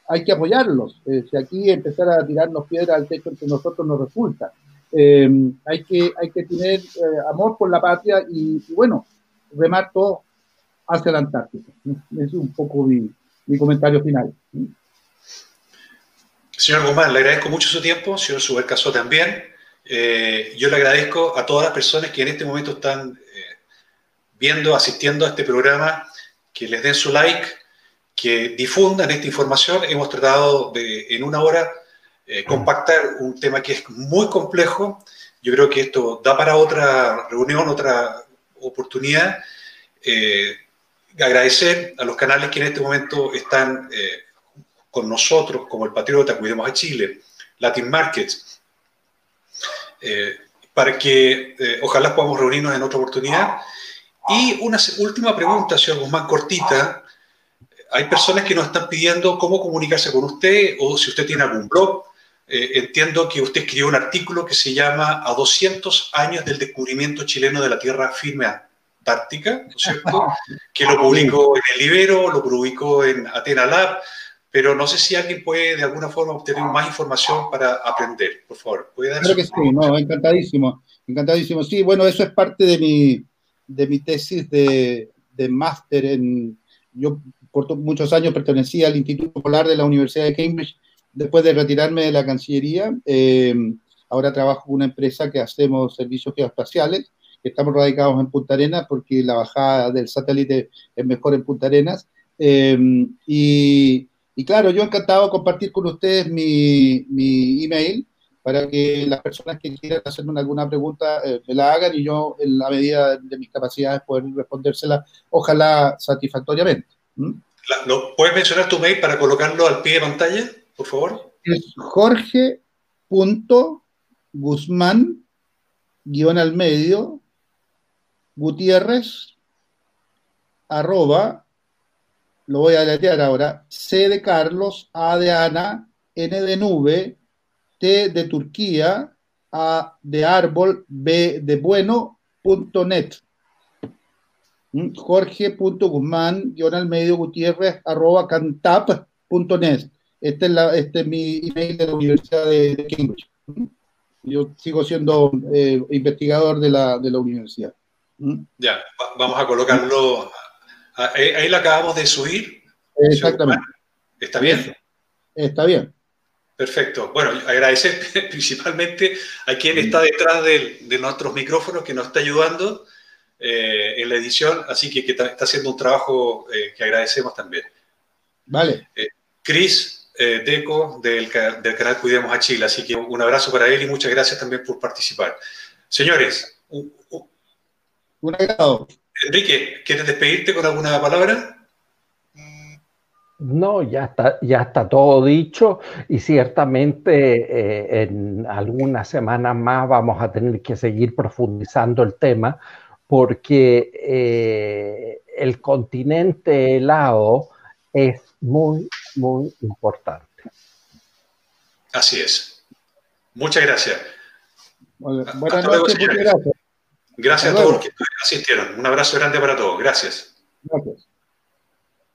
hay que apoyarlos. Eh, si aquí empezar a tirarnos piedras al techo que nosotros nos resulta. Eh, hay, que, hay que tener amor por la patria y, bueno, remar todo hacia la Antártica. Es un poco mi, mi comentario final. Señor Guzmán, le agradezco mucho su tiempo, señor Subercaso también. Eh, yo le agradezco a todas las personas que en este momento están eh, viendo, asistiendo a este programa, que les den su like, que difundan esta información. Hemos tratado de, en una hora, eh, compactar un tema que es muy complejo. Yo creo que esto da para otra reunión, otra oportunidad. agradecer a los canales que en este momento están con nosotros, como el Patriota, Cuidemos a Chile, Latin Markets, eh, para que eh, ojalá podamos reunirnos en otra oportunidad. Y una última pregunta, señor Guzmán, cortita. Hay personas que nos están pidiendo cómo comunicarse con usted o si usted tiene algún blog. Eh, entiendo que usted escribió un artículo que se llama A 200 años del descubrimiento chileno de la Tierra firme Antártica, ¿no es cierto? Que lo publicó en el Ibero, lo publicó en Atena Lab pero no sé si alguien puede de alguna forma obtener más información para aprender. Por favor, ¿puede Creo que sí, no, encantadísimo, encantadísimo. Sí, bueno, eso es parte de mi, de mi tesis de, de máster en... Yo por muchos años pertenecía al Instituto Polar de la Universidad de Cambridge después de retirarme de la Cancillería. Eh, ahora trabajo con una empresa que hacemos servicios geoespaciales, estamos radicados en Punta Arenas porque la bajada del satélite es mejor en Punta Arenas. Eh, y claro, yo encantado de compartir con ustedes mi, mi email para que las personas que quieran hacerme alguna pregunta eh, me la hagan y yo, en la medida de mis capacidades, poder respondérsela, ojalá satisfactoriamente. ¿Mm? ¿No? ¿Puedes mencionar tu mail para colocarlo al pie de pantalla, por favor? Es jorge.guzmán, guion al medio, Gutiérrez, arroba, lo voy a letrear ahora, C de Carlos, A de Ana, N de nube, T de Turquía, A de árbol, B de bueno, punto net. ¿Mm? Jorge.guzmán, guion al medio, Gutiérrez, arroba cantap.net. Este es, la, este es mi email de la Universidad de, Cambridge. ¿Mm? Yo sigo siendo eh, investigador de la, de la universidad. ¿Mm? Ya, vamos a colocarlo ahí, la acabamos de subir. Exactamente. ¿Está bien? Está bien. Perfecto. Bueno, agradecer principalmente a quien está detrás de, nuestros micrófonos, que nos está ayudando eh, en la edición, así que, está haciendo un trabajo eh, que agradecemos también. Vale. Cris Deco del, del, canal Cuidemos a Chile, así que un abrazo para él y muchas gracias también por participar. Señores, un, un agrado. Enrique, ¿quieres despedirte con alguna palabra? No, ya está, ya está todo dicho y ciertamente eh, en algunas semanas más vamos a tener que seguir profundizando el tema porque eh, el continente helado es muy, muy importante. Así es. Muchas gracias. buenas noches, muchas gracias. Gracias a todos los que asistieron. Un abrazo grande para todos. Gracias. Gracias.